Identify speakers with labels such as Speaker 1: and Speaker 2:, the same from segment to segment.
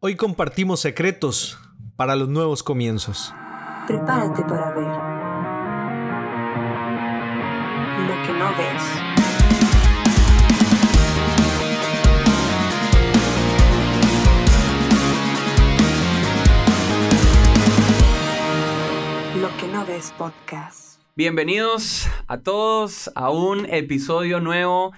Speaker 1: Hoy compartimos secretos para los nuevos comienzos.
Speaker 2: Prepárate para ver lo que no ves. Lo que no ves podcast.
Speaker 3: Bienvenidos a todos a un episodio nuevo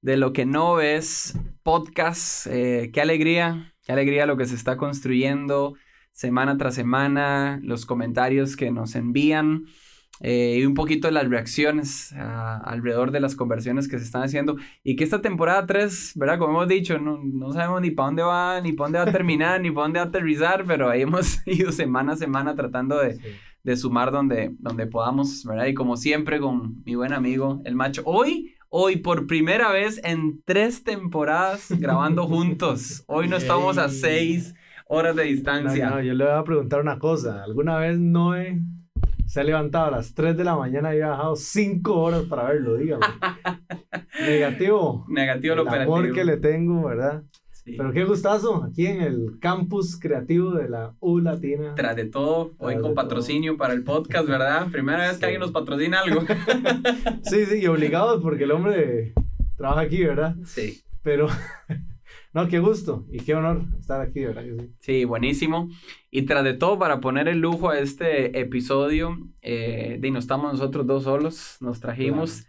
Speaker 3: de Lo que no ves podcast. Eh, qué alegría, qué alegría lo que se está construyendo semana tras semana, los comentarios que nos envían. eh, y un poquito de las reacciones ah, alrededor de las conversiones que se están haciendo. Y que esta temporada 3, ¿verdad? Como hemos dicho, no, no sabemos ni para dónde va, ni para dónde va a terminar, ni para dónde va a aterrizar, pero ahí hemos ido semana a semana tratando de, de sumar donde, donde podamos, ¿verdad? Y como siempre con mi buen amigo, el macho. Hoy, hoy por primera vez en tres temporadas grabando juntos. Hoy no estamos a seis horas de
Speaker 4: No,
Speaker 3: distancia.
Speaker 4: no, yo le voy a preguntar una cosa. ¿Alguna vez Noé se ha levantado a las 3 de la mañana y ha bajado 5 horas para verlo? Dígame. Negativo.
Speaker 3: Negativo lo
Speaker 4: el
Speaker 3: operativo.
Speaker 4: amor que le tengo, ¿verdad?
Speaker 3: Sí.
Speaker 4: Pero qué gustazo aquí en el campus creativo de la U Latina.
Speaker 3: Tras de todo, hoy
Speaker 4: Tras
Speaker 3: con
Speaker 4: de
Speaker 3: patrocinio para el podcast, ¿verdad? Primera vez que alguien nos patrocina algo.
Speaker 4: Sí, sí, y obligados porque el hombre trabaja aquí, ¿verdad?
Speaker 3: Sí.
Speaker 4: Pero, no, qué gusto y qué honor estar aquí, ¿verdad? Sí.
Speaker 3: Sí, buenísimo. Y tras de todo, para poner el lujo a este episodio, eh, de no estamos nosotros dos solos, nos trajimos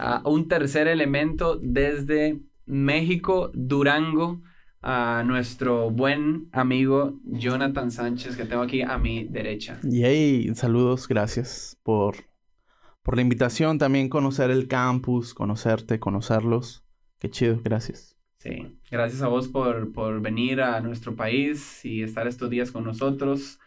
Speaker 3: a un tercer elemento desde México, Durango, a nuestro buen amigo Jonathan Sánchez, que tengo aquí a mi derecha.
Speaker 5: Yay, saludos, gracias por, por la invitación. También conocer el campus, conocerte, conocerlos. Qué chido, gracias.
Speaker 3: Sí, gracias a vos por, por venir a nuestro país y estar estos días con nosotros,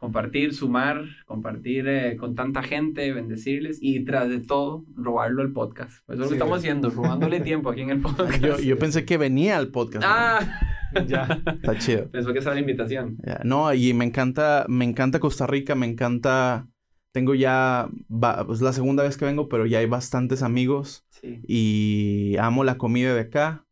Speaker 3: compartir, sumar, compartir eh, con tanta gente, bendecirles y tras de todo, robarlo al podcast. Pues eso es lo que estamos haciendo, robándole tiempo aquí en el podcast.
Speaker 5: Yo, yo pensé que venía al podcast.
Speaker 3: Ah,
Speaker 4: Ya.
Speaker 5: Está chido.
Speaker 3: pensó que esa era la invitación.
Speaker 5: Ya, No, y me encanta, me encanta Costa Rica, me encanta. Tengo ya, va- es la segunda vez que vengo, pero ya hay bastantes amigos
Speaker 3: Sí.
Speaker 5: y amo la comida de acá.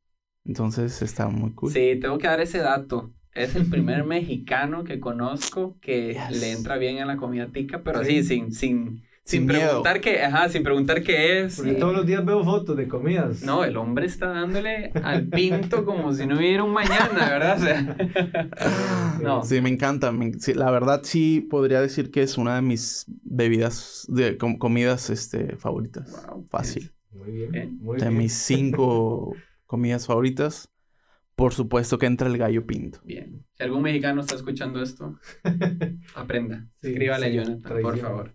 Speaker 5: Entonces está muy cool.
Speaker 3: Sí, tengo que dar ese dato. Es el primer mexicano que conozco que
Speaker 5: Yes.
Speaker 3: le entra bien a la comida tica, pero
Speaker 4: Sí.
Speaker 3: así, sin, sin, sin,
Speaker 5: Sin miedo.
Speaker 3: preguntar qué, ajá, sin preguntar qué es.
Speaker 4: Porque todos los días veo fotos de comidas.
Speaker 3: No, el hombre está dándole al pinto como si no hubiera un mañana, ¿verdad? O sea, no.
Speaker 5: Sí, me encanta. me- sí, la verdad sí podría decir que es una de mis bebidas, de com- comidas este, favoritas.
Speaker 3: Wow,
Speaker 5: Fácil.
Speaker 4: Muy bien, muy
Speaker 5: De
Speaker 4: bien.
Speaker 5: mis cinco comidas favoritas, por supuesto que entra el gallo pinto.
Speaker 3: Bien. Si algún mexicano está escuchando esto, aprenda.
Speaker 4: Sí,
Speaker 3: Escríbale a Jonathan, por favor.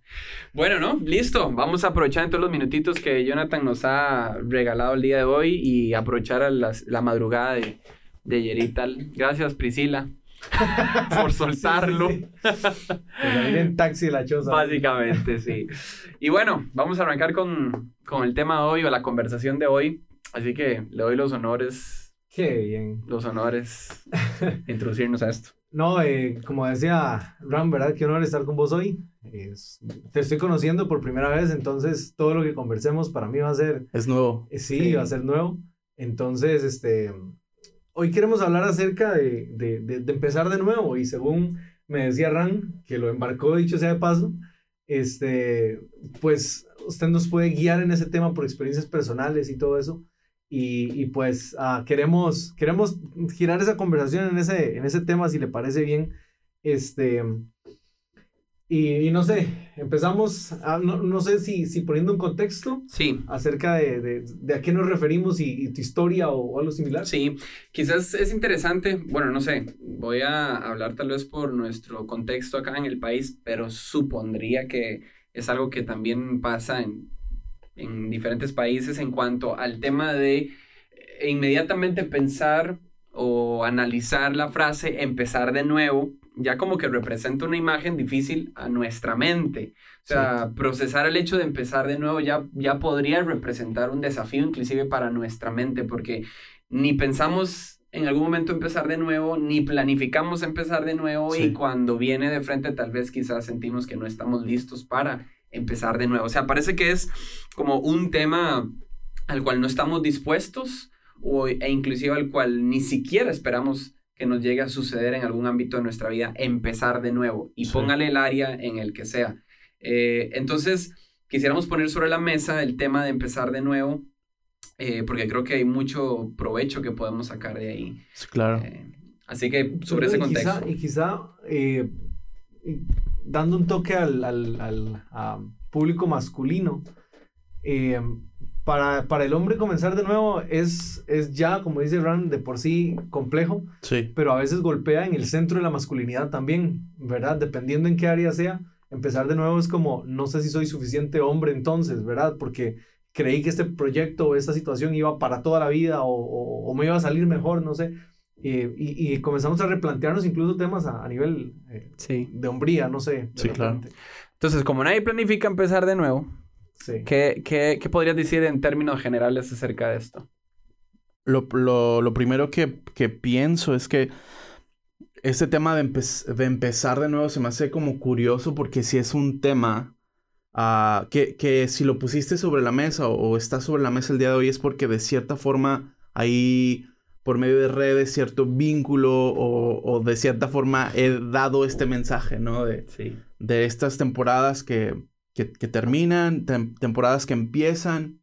Speaker 3: Bueno, ¿no? Listo. Vamos a aprovechar todos los minutitos que Jonathan nos ha regalado el día de hoy y aprovechar a las- la madrugada de, de ayer y tal. Gracias, Priscila, por soltarlo.
Speaker 4: Sí. Pues en taxi de la choza.
Speaker 3: Básicamente, sí. Y bueno, vamos a arrancar con, con el tema de hoy o la conversación de hoy. Así que le doy los honores,
Speaker 4: Qué bien.
Speaker 3: los honores introducirnos a esto.
Speaker 4: No, eh, como decía Ram, ¿verdad? Qué honor estar con vos hoy. Es- te estoy conociendo por primera vez, entonces todo lo que conversemos para mí va a ser,
Speaker 5: Es nuevo.
Speaker 4: eh, sí,
Speaker 3: Sí.
Speaker 4: va a ser nuevo. Entonces, este, hoy queremos hablar acerca de, de, de- de empezar de nuevo y según me decía Ram, que lo embarcó dicho sea de paso, este, pues usted nos puede guiar en ese tema por experiencias personales y todo eso. Y, y pues ah, queremos, queremos girar esa conversación en ese, en ese tema, si le parece bien. Este, y, y no sé, empezamos, a- no, no sé si, si poniendo un contexto
Speaker 3: Sí,
Speaker 4: acerca de, de, de a qué nos referimos y, y tu historia o, o algo similar.
Speaker 3: Sí, quizás es interesante, bueno, no sé, voy a hablar tal vez por nuestro contexto acá en el país, pero supondría que es algo que también pasa en, en diferentes países en cuanto al tema de eh, inmediatamente pensar o analizar la frase empezar de nuevo, ya como que representa una imagen difícil a nuestra mente. O sea, procesar el hecho de empezar de nuevo ya, ya podría representar un desafío inclusive para nuestra mente, porque ni pensamos en algún momento empezar de nuevo, ni planificamos empezar de nuevo
Speaker 4: Sí.
Speaker 3: y cuando viene de frente tal vez quizás sentimos que no estamos listos para empezar de nuevo. O sea, parece que es como un tema al cual no estamos dispuestos o, e inclusive al cual ni siquiera esperamos que nos llegue a suceder en algún ámbito de nuestra vida, empezar de nuevo y
Speaker 5: Sí.
Speaker 3: póngale el área en el que sea. Eh, entonces, quisiéramos poner sobre la mesa el tema de empezar de nuevo, eh, porque creo que hay mucho provecho que podemos sacar de ahí.
Speaker 5: Claro.
Speaker 3: Eh, así que sobre ese
Speaker 4: Y quizá-
Speaker 3: contexto.
Speaker 4: y quizá eh, dando un toque al, al- al, público masculino, eh, para, para el hombre comenzar de nuevo es, es ya, como dice Ran, de por sí complejo,
Speaker 5: Sí.
Speaker 4: pero a veces golpea en el centro de la masculinidad también, ¿verdad? Dependiendo en qué área sea, empezar de nuevo es como, no sé si soy suficiente hombre entonces, ¿verdad? Porque creí que este proyecto o esta situación iba para toda la vida o, o- o me iba a salir mejor, no sé. Eh, y, y comenzamos a replantearnos incluso temas a, a nivel eh,
Speaker 3: Sí.
Speaker 4: de hombría, no sé.
Speaker 5: Sí, claro.
Speaker 3: Entonces, como nadie planifica empezar de nuevo,
Speaker 4: Sí.
Speaker 3: ¿qué, qué, qué podrías decir en términos generales acerca de esto?
Speaker 5: Lo, lo- lo primero que, que pienso es que este tema de, empe- de empezar de nuevo se me hace como curioso porque si es un tema ah, que, que si lo pusiste sobre la mesa o, o está sobre la mesa el día de hoy es porque de cierta forma hay por medio de redes cierto vínculo o, o de cierta forma he dado este mensaje, ¿no? De,
Speaker 3: Sí.
Speaker 5: de estas temporadas que, que, que terminan, tem- temporadas que empiezan.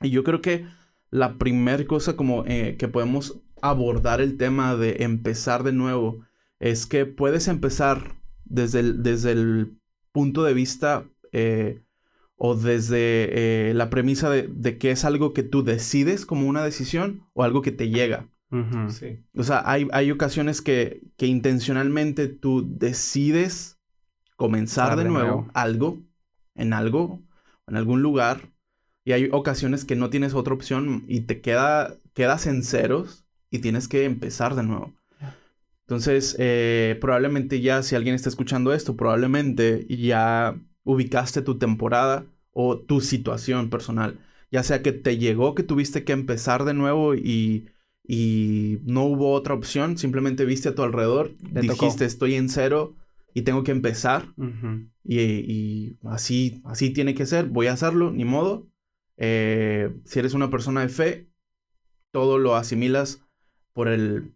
Speaker 5: Y yo creo que la primera cosa como eh, que podemos abordar el tema de empezar de nuevo es que puedes empezar desde el, desde el punto de vista eh, o desde eh, la premisa de, de que es algo que tú decides como una decisión o algo que te llega.
Speaker 4: Sí.
Speaker 5: O sea, hay, hay ocasiones que, que intencionalmente tú decides comenzar de
Speaker 3: de
Speaker 5: nuevo,
Speaker 3: nuevo.
Speaker 5: algo, en algo, en algún lugar. Y hay ocasiones que no tienes otra opción y te queda, quedas en ceros y tienes que empezar de nuevo. Entonces, eh, probablemente ya, si alguien está escuchando esto, probablemente ya ubicaste tu temporada o tu situación personal. Ya sea que te llegó que tuviste que empezar de nuevo y, y no hubo otra opción, simplemente viste a tu alrededor,
Speaker 3: Te tocó.
Speaker 5: dijiste estoy en cero y tengo que empezar
Speaker 3: Ujú.
Speaker 5: y, y así, así tiene que ser, voy a hacerlo, ni modo. Eh, si eres una persona de fe, todo lo asimilas por el,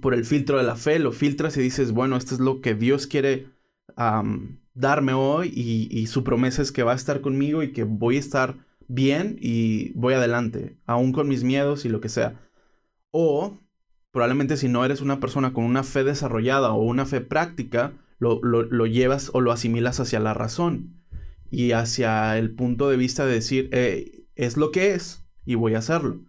Speaker 5: por el filtro de la fe, lo filtras y dices, bueno, esto es lo que Dios quiere am, darme hoy y, y su promesa es que va a estar conmigo y que voy a estar bien y voy adelante, aún con mis miedos y lo que sea. O probablemente si no eres una persona con una fe desarrollada o una fe práctica, lo, lo- lo llevas o lo asimilas hacia la razón y hacia el punto de vista de decir, "Eh, es lo que es y voy a hacerlo.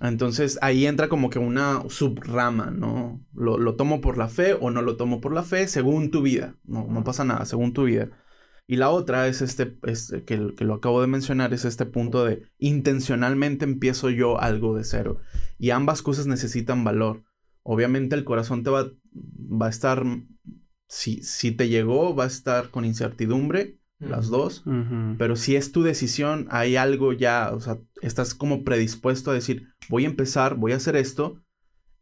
Speaker 5: Entonces ahí entra como que una subrama, ¿no? Lo, lo tomo por la fe o no lo tomo por la fe según tu vida. No, no pasa nada, según tu vida. Y la otra es este, este que, que lo acabo de mencionar, es este punto de intencionalmente empiezo yo algo de cero. Y ambas cosas necesitan valor. Obviamente el corazón te va, va a estar, si, si te llegó, va a estar con incertidumbre, las dos. Pero si es tu decisión, hay algo ya, o sea, estás como predispuesto a decir, voy a empezar, voy a hacer esto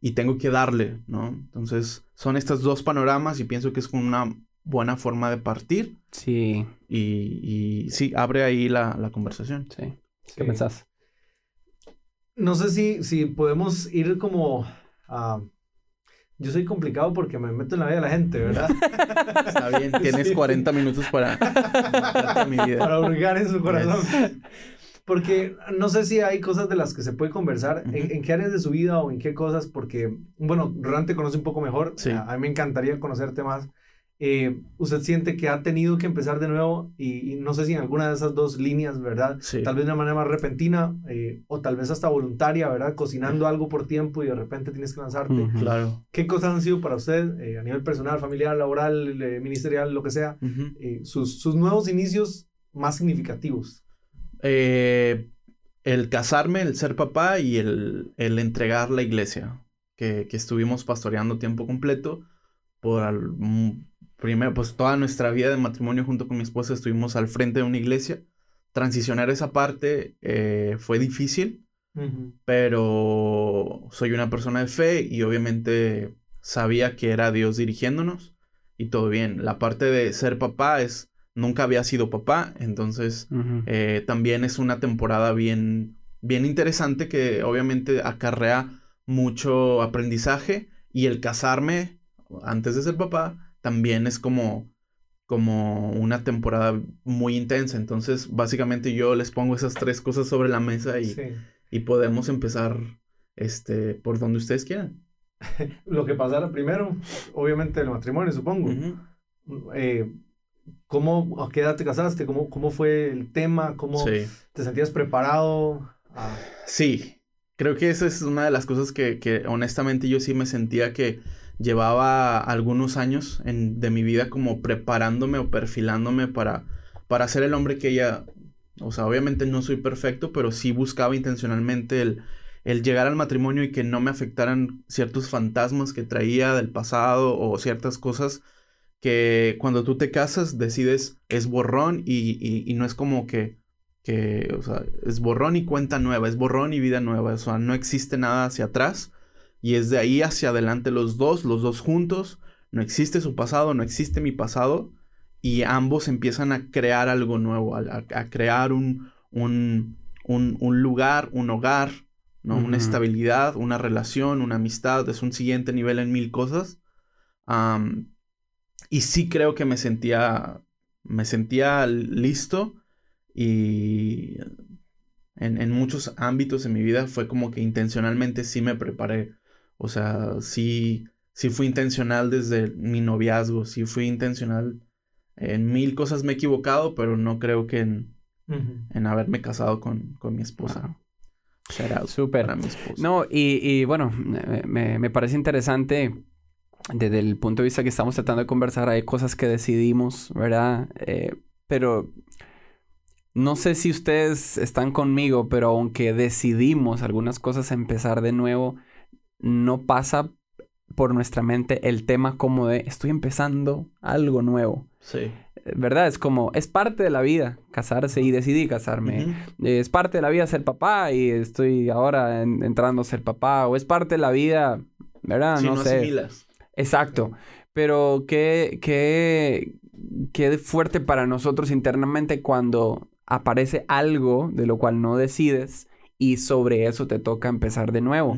Speaker 5: y tengo que darle, ¿no? Entonces, son estos dos panoramas y pienso que es una buena forma de partir
Speaker 3: Sí,
Speaker 5: y, y sí, abre ahí la, la conversación.
Speaker 3: sí.
Speaker 4: Sí.
Speaker 3: ¿Qué pensás?
Speaker 4: No sé si, si podemos ir como a... Yo soy complicado porque me meto en la vida de la gente, ¿verdad?
Speaker 5: Está bien, tienes
Speaker 4: Sí.
Speaker 5: 40 minutos para en mi vida.
Speaker 4: Para hurgar en su corazón. Porque no sé si hay cosas de las que se puede conversar. ¿En, qué áreas de su vida o en qué cosas? Porque, bueno, Ran te conoce un poco mejor.
Speaker 5: Sí.
Speaker 4: A, a mí me encantaría conocerte más. Eh, ¿Usted siente que ha tenido que empezar de nuevo? Y, y no sé si en alguna de esas dos líneas, ¿verdad?
Speaker 5: Sí.
Speaker 4: Tal vez de una manera más repentina eh, o tal vez hasta voluntaria, ¿verdad? Cocinando algo por tiempo y de repente tienes que lanzarte.
Speaker 3: Ujú.
Speaker 5: Claro.
Speaker 4: ¿Qué cosas han sido para usted eh, a nivel personal, familiar, laboral, eh, ministerial, lo que sea?
Speaker 5: Ujú.
Speaker 4: eh, sus, sus nuevos inicios más significativos.
Speaker 5: Eh, el casarme, el ser papá y el, el entregar la iglesia, que, que estuvimos pastoreando tiempo completo por al- mm, primero, pues toda nuestra vida de matrimonio junto con mi esposa estuvimos al frente de una iglesia. Transicionar esa parte eh, fue difícil, pero soy una persona de fe y obviamente sabía que era Dios dirigiéndonos y todo bien. La parte de ser papá es, nunca había sido papá, entonces eh, también es una temporada bien, bien interesante que obviamente acarrea mucho aprendizaje y el casarme antes de ser papá también es como como una temporada muy intensa. Entonces, básicamente yo les pongo esas tres cosas sobre la mesa y,
Speaker 4: Sí.
Speaker 5: y podemos empezar este, por donde ustedes quieran.
Speaker 4: Lo que pasara primero, obviamente el matrimonio, supongo. Eh, ¿cómo, ¿A qué edad te casaste? ¿Cómo, cómo fue el tema? ¿Cómo
Speaker 5: Sí.
Speaker 4: te sentías preparado? a-
Speaker 5: Sí, creo que esa es una de las cosas que, que honestamente yo sí me sentía que llevaba algunos años en- de mi vida como preparándome o perfilándome para, para ser el hombre que ella, o sea, obviamente no soy perfecto, pero sí buscaba intencionalmente el, el llegar al matrimonio y que no me afectaran ciertos fantasmas que traía del pasado o ciertas cosas que cuando tú te casas decides es borrón y, y- y no es como que, que, o sea, es borrón y cuenta nueva, es borrón y vida nueva, o sea, no existe nada hacia atrás y es de ahí hacia adelante los dos, los dos juntos, no existe su pasado, no existe mi pasado y ambos empiezan a crear algo nuevo, a, crear un, un, un, un lugar, un hogar, ¿no? Una estabilidad, una relación, una amistad, es un siguiente nivel en mil cosas. Y sí creo que me sentía, me sentía listo y en, en muchos ámbitos en mi vida fue como que intencionalmente sí me preparé. O sea, sí, sí fui intencional desde mi noviazgo, sí fui intencional. En mil cosas me he equivocado, pero no creo que en, en haberme casado con, con mi esposa.
Speaker 3: Súper. No, y, y bueno, me- me, me parece interesante desde el punto de vista que estamos tratando de conversar. Hay cosas que decidimos, ¿verdad? Eh, pero no sé si ustedes están conmigo, pero aunque decidimos algunas cosas empezar de nuevo, no pasa por nuestra mente el tema como de estoy empezando algo nuevo.
Speaker 5: Sí.
Speaker 3: ¿Verdad? Es como, es parte de la vida casarse y decidí casarme. Es parte de la vida ser papá y estoy ahora en- entrando a ser papá. O es parte de la vida, ¿verdad?
Speaker 5: Si
Speaker 3: no,
Speaker 5: no
Speaker 3: sé.
Speaker 5: asimilas.
Speaker 3: Exacto. Pero qué, qué, qué fuerte para nosotros internamente cuando aparece algo de lo cual no decides y sobre eso te toca empezar de nuevo.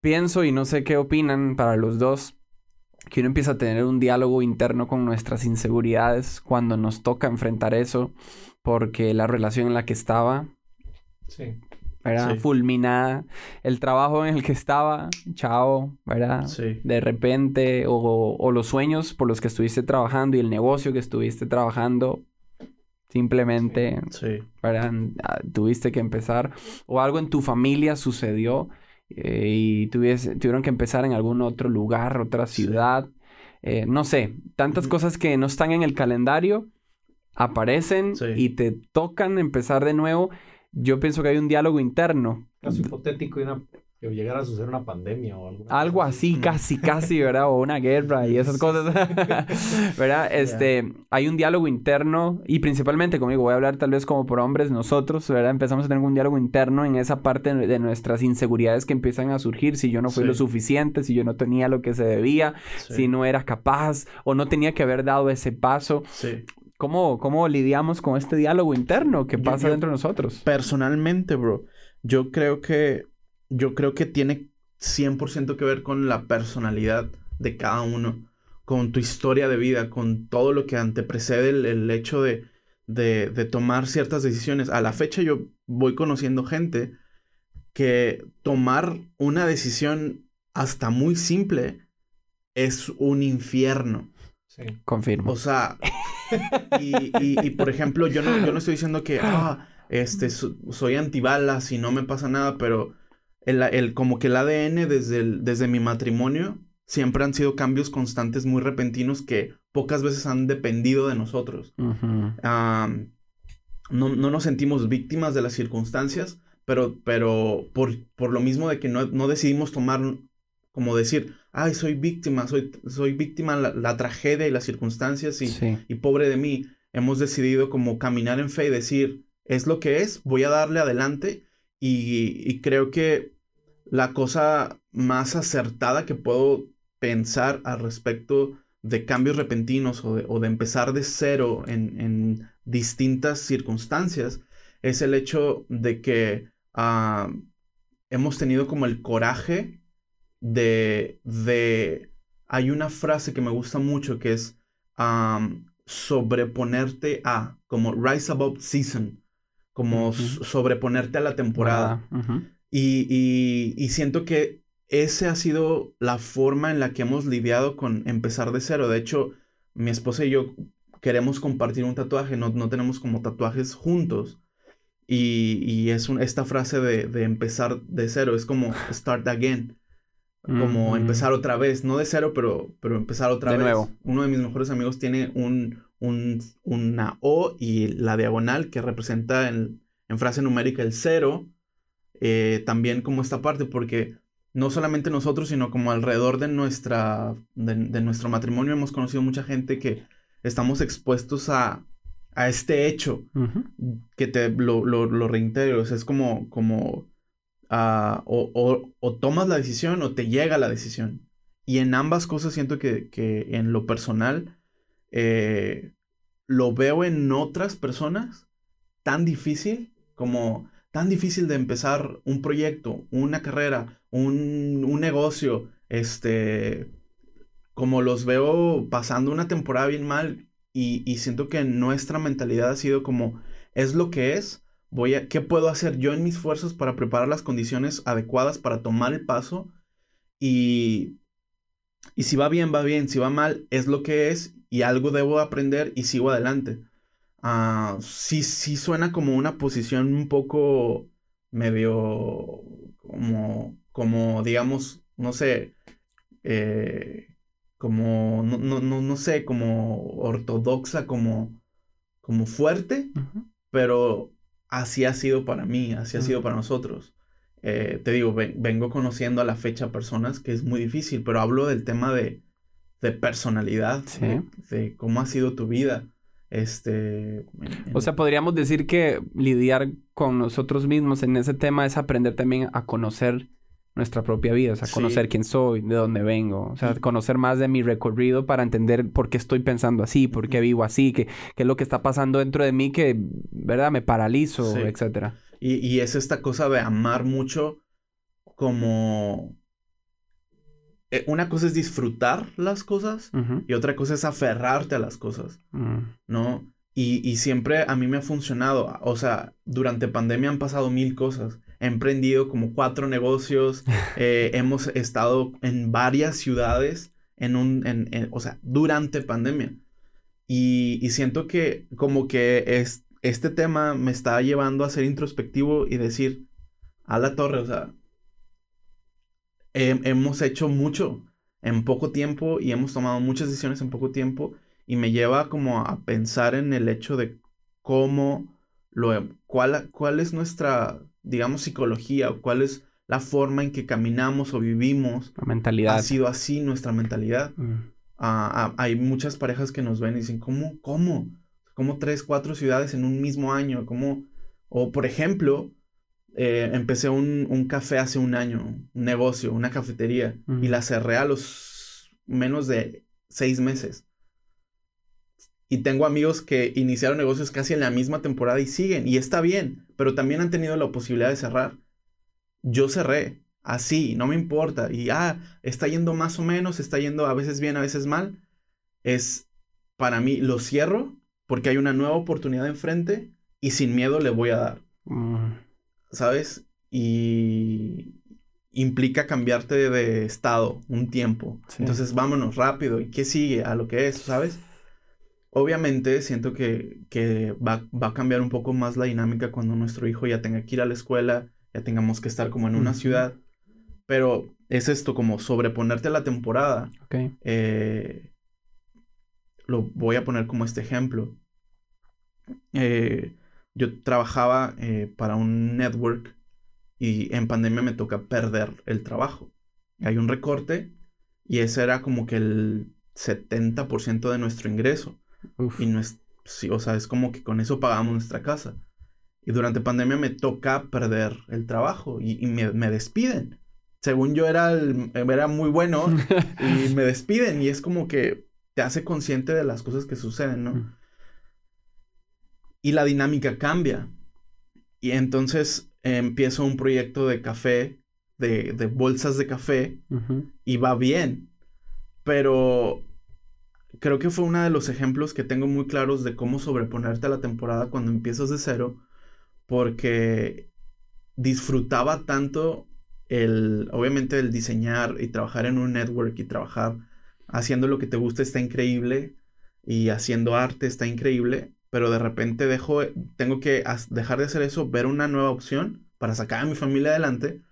Speaker 3: Pienso y no sé qué opinan para los dos, que uno empieza a tener un diálogo interno con nuestras inseguridades cuando nos toca enfrentar eso, porque la relación en la que estaba
Speaker 4: Sí.
Speaker 3: era
Speaker 5: Sí.
Speaker 3: fulminada, el trabajo en el que estaba, chao, ¿verdad?
Speaker 5: Sí.
Speaker 3: De repente, o, o los sueños por los que estuviste trabajando y el negocio que estuviste trabajando, simplemente
Speaker 5: Sí.
Speaker 3: ¿verdad? Ah, Tuviste que empezar, o algo en tu familia sucedió eh, y tuviese- tuvieron que empezar en algún otro lugar, otra
Speaker 5: Sí.
Speaker 3: ciudad, eh, no sé, tantas cosas que no están en el calendario aparecen
Speaker 5: Sí.
Speaker 3: y te tocan empezar de nuevo. Yo pienso que hay un diálogo interno.
Speaker 4: Caso hipotético y una, que llegara a suceder una pandemia o alguna
Speaker 3: Algo
Speaker 4: cosa
Speaker 3: así,
Speaker 5: Mm.
Speaker 3: casi, casi, ¿verdad? O una guerra y esas cosas, ¿verdad? Este, hay un diálogo interno y principalmente conmigo, voy a hablar tal vez como por hombres, nosotros, ¿verdad? Empezamos a tener un diálogo interno en esa parte de nuestras inseguridades que empiezan a surgir, si yo no fui
Speaker 5: Sí.
Speaker 3: lo suficiente, si yo no tenía lo que se debía,
Speaker 5: Sí.
Speaker 3: si no era capaz o no tenía que haber dado ese paso.
Speaker 5: Sí.
Speaker 3: ¿Cómo, cómo lidiamos con este diálogo interno que
Speaker 5: Yo-
Speaker 3: pasa
Speaker 5: yo-
Speaker 3: dentro de nosotros?
Speaker 5: Personalmente, bro, yo creo que yo creo que tiene 100% que ver con la personalidad de cada uno, con tu historia de vida, con todo lo que anteprecede el, el hecho de, de, de tomar ciertas decisiones. A la fecha yo voy conociendo gente que tomar una decisión hasta muy simple es un infierno.
Speaker 4: Sí.
Speaker 3: Confirmo.
Speaker 5: O sea, y, y- y, por ejemplo, yo no, yo no estoy diciendo que, ah, este, so- soy antibalas y no me pasa nada, pero el, el- como que el ADN desde, el- desde mi matrimonio siempre han sido cambios constantes muy repentinos que pocas veces han dependido de nosotros. No, no nos sentimos víctimas de las circunstancias, pero, pero por, por lo mismo de que no, no decidimos tomar, como decir, ay, soy víctima, soy, soy víctima la tragedia y las circunstancias y,
Speaker 3: Sí.
Speaker 5: y pobre de mí, hemos decidido como caminar en fe y decir, es lo que es, voy a darle adelante y, creo que la cosa más acertada que puedo pensar al respecto de cambios repentinos o de, o de empezar de cero en, en distintas circunstancias es el hecho de que ah, hemos tenido como el coraje de, de... Hay una frase que me gusta mucho que es sobreponerte a, como rise above season, como sobreponerte a la temporada.
Speaker 3: Ah.
Speaker 5: Y, y- y siento que ese ha sido la forma en la que hemos lidiado con empezar de cero. De hecho, mi esposa y yo queremos compartir un tatuaje, no, no tenemos como tatuajes juntos. Y, y es un- esta frase de, de empezar de cero, es como start again, como empezar otra vez, no de cero, pero, pero empezar otra
Speaker 3: De
Speaker 5: vez.
Speaker 3: nuevo.
Speaker 5: Uno de mis mejores amigos tiene un, un- una O y la diagonal que representa en, en frase numérica el cero, eh, también como esta parte, porque no solamente nosotros, sino como alrededor de, nuestra, de, de nuestro matrimonio hemos conocido mucha gente que estamos expuestos a, a este hecho que te lo, lo, lo reitero, o sea, es como, como ah, o, o- tomas la decisión o te llega la decisión. Y en ambas cosas siento que, que en lo personal eh, lo veo en otras personas tan difícil como tan difícil de empezar un proyecto, una carrera, un, un negocio, este, como los veo pasando una temporada bien mal y, y siento que nuestra mentalidad ha sido como, es lo que es, voy a, ¿qué puedo hacer yo en mis fuerzas para preparar las condiciones adecuadas para tomar el paso? Y, y si va bien, va bien, si va mal, es lo que es y algo debo aprender y sigo adelante. Ah, sí, sí suena como una posición un poco medio como, como digamos, no sé, eh, como, no, no, no, no sé, como ortodoxa, como, como fuerte, pero así ha sido para mí, así ha sido para nosotros. Eh, te digo, ven- vengo conociendo a la fecha personas que es muy difícil, pero hablo del tema de, de personalidad,
Speaker 3: Sí.
Speaker 5: de, de cómo ha sido tu vida. Este, en-
Speaker 3: O sea, podríamos decir que lidiar con nosotros mismos en ese tema es aprender también a conocer nuestra propia vida, o sea,
Speaker 5: Sí.
Speaker 3: conocer quién soy, de dónde vengo, o sea, conocer más de mi recorrido para entender por qué estoy pensando así, por qué vivo así, qué, qué es lo que está pasando dentro de mí que, ¿verdad? Me paralizo,
Speaker 5: Sí.
Speaker 3: etcétera.
Speaker 5: Y, y es esta cosa de amar mucho como... eh, Una cosa es disfrutar las cosas y otra cosa es aferrarte a las cosas,
Speaker 3: Mm.
Speaker 5: ¿no? Y, y siempre a mí me ha funcionado. O sea, durante pandemia han pasado mil cosas. He emprendido como cuatro negocios. eh, hemos estado en varias ciudades en un... en- en- o sea, durante pandemia. Y, y siento que como que es, este tema me está llevando a ser introspectivo y decir, a la torre, o sea, he- hemos hecho mucho en poco tiempo y hemos tomado muchas decisiones en poco tiempo y me lleva como a pensar en el hecho de cómo lo, cuál, cuál es nuestra, digamos, psicología o cuál es la forma en que caminamos o vivimos.
Speaker 3: La mentalidad.
Speaker 5: Ha sido así nuestra mentalidad.
Speaker 3: Mm.
Speaker 5: Ah, ah, hay muchas parejas que nos ven y dicen, ¿cómo? ¿Cómo? ¿Cómo tres, cuatro ciudades en un mismo año? ¿Cómo? O, por ejemplo, eh, empecé un, un café hace un año, un negocio, una cafetería, y la cerré a los menos de seis meses. Y tengo amigos que iniciaron negocios casi en la misma temporada y siguen, y está bien, pero también han tenido la posibilidad de cerrar. Yo cerré, así, no me importa. Y ah, está yendo más o menos, está yendo a veces bien, a veces mal. Es para mí, lo cierro porque hay una nueva oportunidad enfrente y sin miedo le voy a dar,
Speaker 3: Mm.
Speaker 5: ¿sabes? Y implica cambiarte de, estado un tiempo.
Speaker 3: Sí.
Speaker 5: Entonces vámonos rápido. ¿Y qué sigue a lo que es, ¿sabes? Obviamente siento que, que va, va a cambiar un poco más la dinámica cuando nuestro hijo ya tenga que ir a la escuela, ya tengamos que estar como en una ciudad. Pero es esto como sobreponerte a la temporada. Eh, lo voy a poner como este ejemplo. Eh, yo trabajaba eh, para un network y en pandemia me toca perder el trabajo. Hay un recorte y ese era como que el 70% de nuestro ingreso.
Speaker 3: Uf.
Speaker 5: Y no es, sí, o sea, es como que con eso pagamos nuestra casa. Y durante pandemia me toca perder el trabajo y, y me, me despiden. Según yo era, el- era muy bueno y me despiden y es como que te hace consciente de las cosas que suceden, ¿no?
Speaker 3: Mm.
Speaker 5: Y la dinámica cambia. Y entonces eh, empiezo un proyecto de café de, de bolsas de café y va bien. Pero creo que fue uno de los ejemplos que tengo muy claros de cómo sobreponerte a la temporada cuando empiezas de cero, porque disfrutaba tanto el, obviamente el diseñar y trabajar en un network y trabajar haciendo lo que te gusta está increíble y haciendo arte está increíble, pero de repente dejo, tengo que dejar de hacer eso, ver una nueva opción para sacar a mi familia adelante.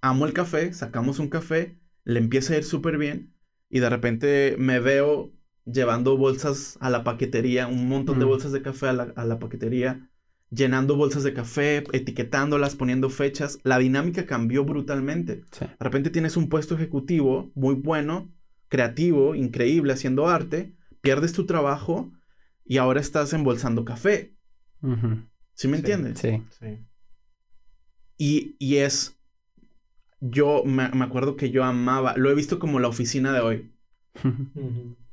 Speaker 5: Amo el café, sacamos un café, le empieza a ir súper bien y de repente me veo llevando bolsas a la paquetería, un montón de
Speaker 3: Mm.
Speaker 5: bolsas de café a la, a la paquetería, llenando bolsas de café, etiquetándolas, poniendo fechas. La dinámica cambió brutalmente.
Speaker 3: Sí.
Speaker 5: De repente tienes un puesto ejecutivo muy bueno, creativo, increíble, haciendo arte, pierdes tu trabajo y ahora estás embolsando café. ¿Sí me
Speaker 4: Sí,
Speaker 5: entiendes?
Speaker 3: Sí.
Speaker 4: Sí.
Speaker 5: Y, y es, yo me, me acuerdo que yo amaba, lo he visto como la oficina de hoy.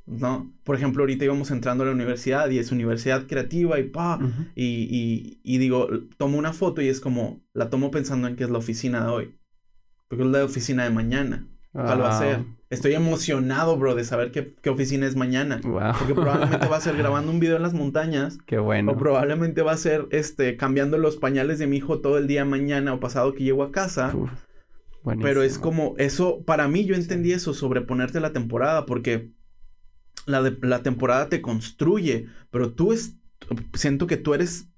Speaker 5: ¿no? Por ejemplo, ahorita íbamos entrando a la universidad y es universidad creativa y pa, y, y, y digo, tomo una foto y es como, la tomo pensando en que es la oficina de hoy, porque es la oficina de mañana. ¿Cuál va a ser?
Speaker 3: Wow.
Speaker 5: Estoy emocionado, bro, de saber qué, qué oficina es mañana.
Speaker 3: Wow.
Speaker 5: Porque probablemente va a ser grabando un video en las montañas.
Speaker 3: Qué bueno.
Speaker 5: O probablemente va a ser este, cambiando los pañales de mi hijo todo el día mañana o pasado que llego a casa.
Speaker 3: Uf,
Speaker 5: Pero es como, eso, para mí yo entendí eso, sobreponerte a la temporada, porque la, de- la temporada te construye, pero tú es, siento que tú eres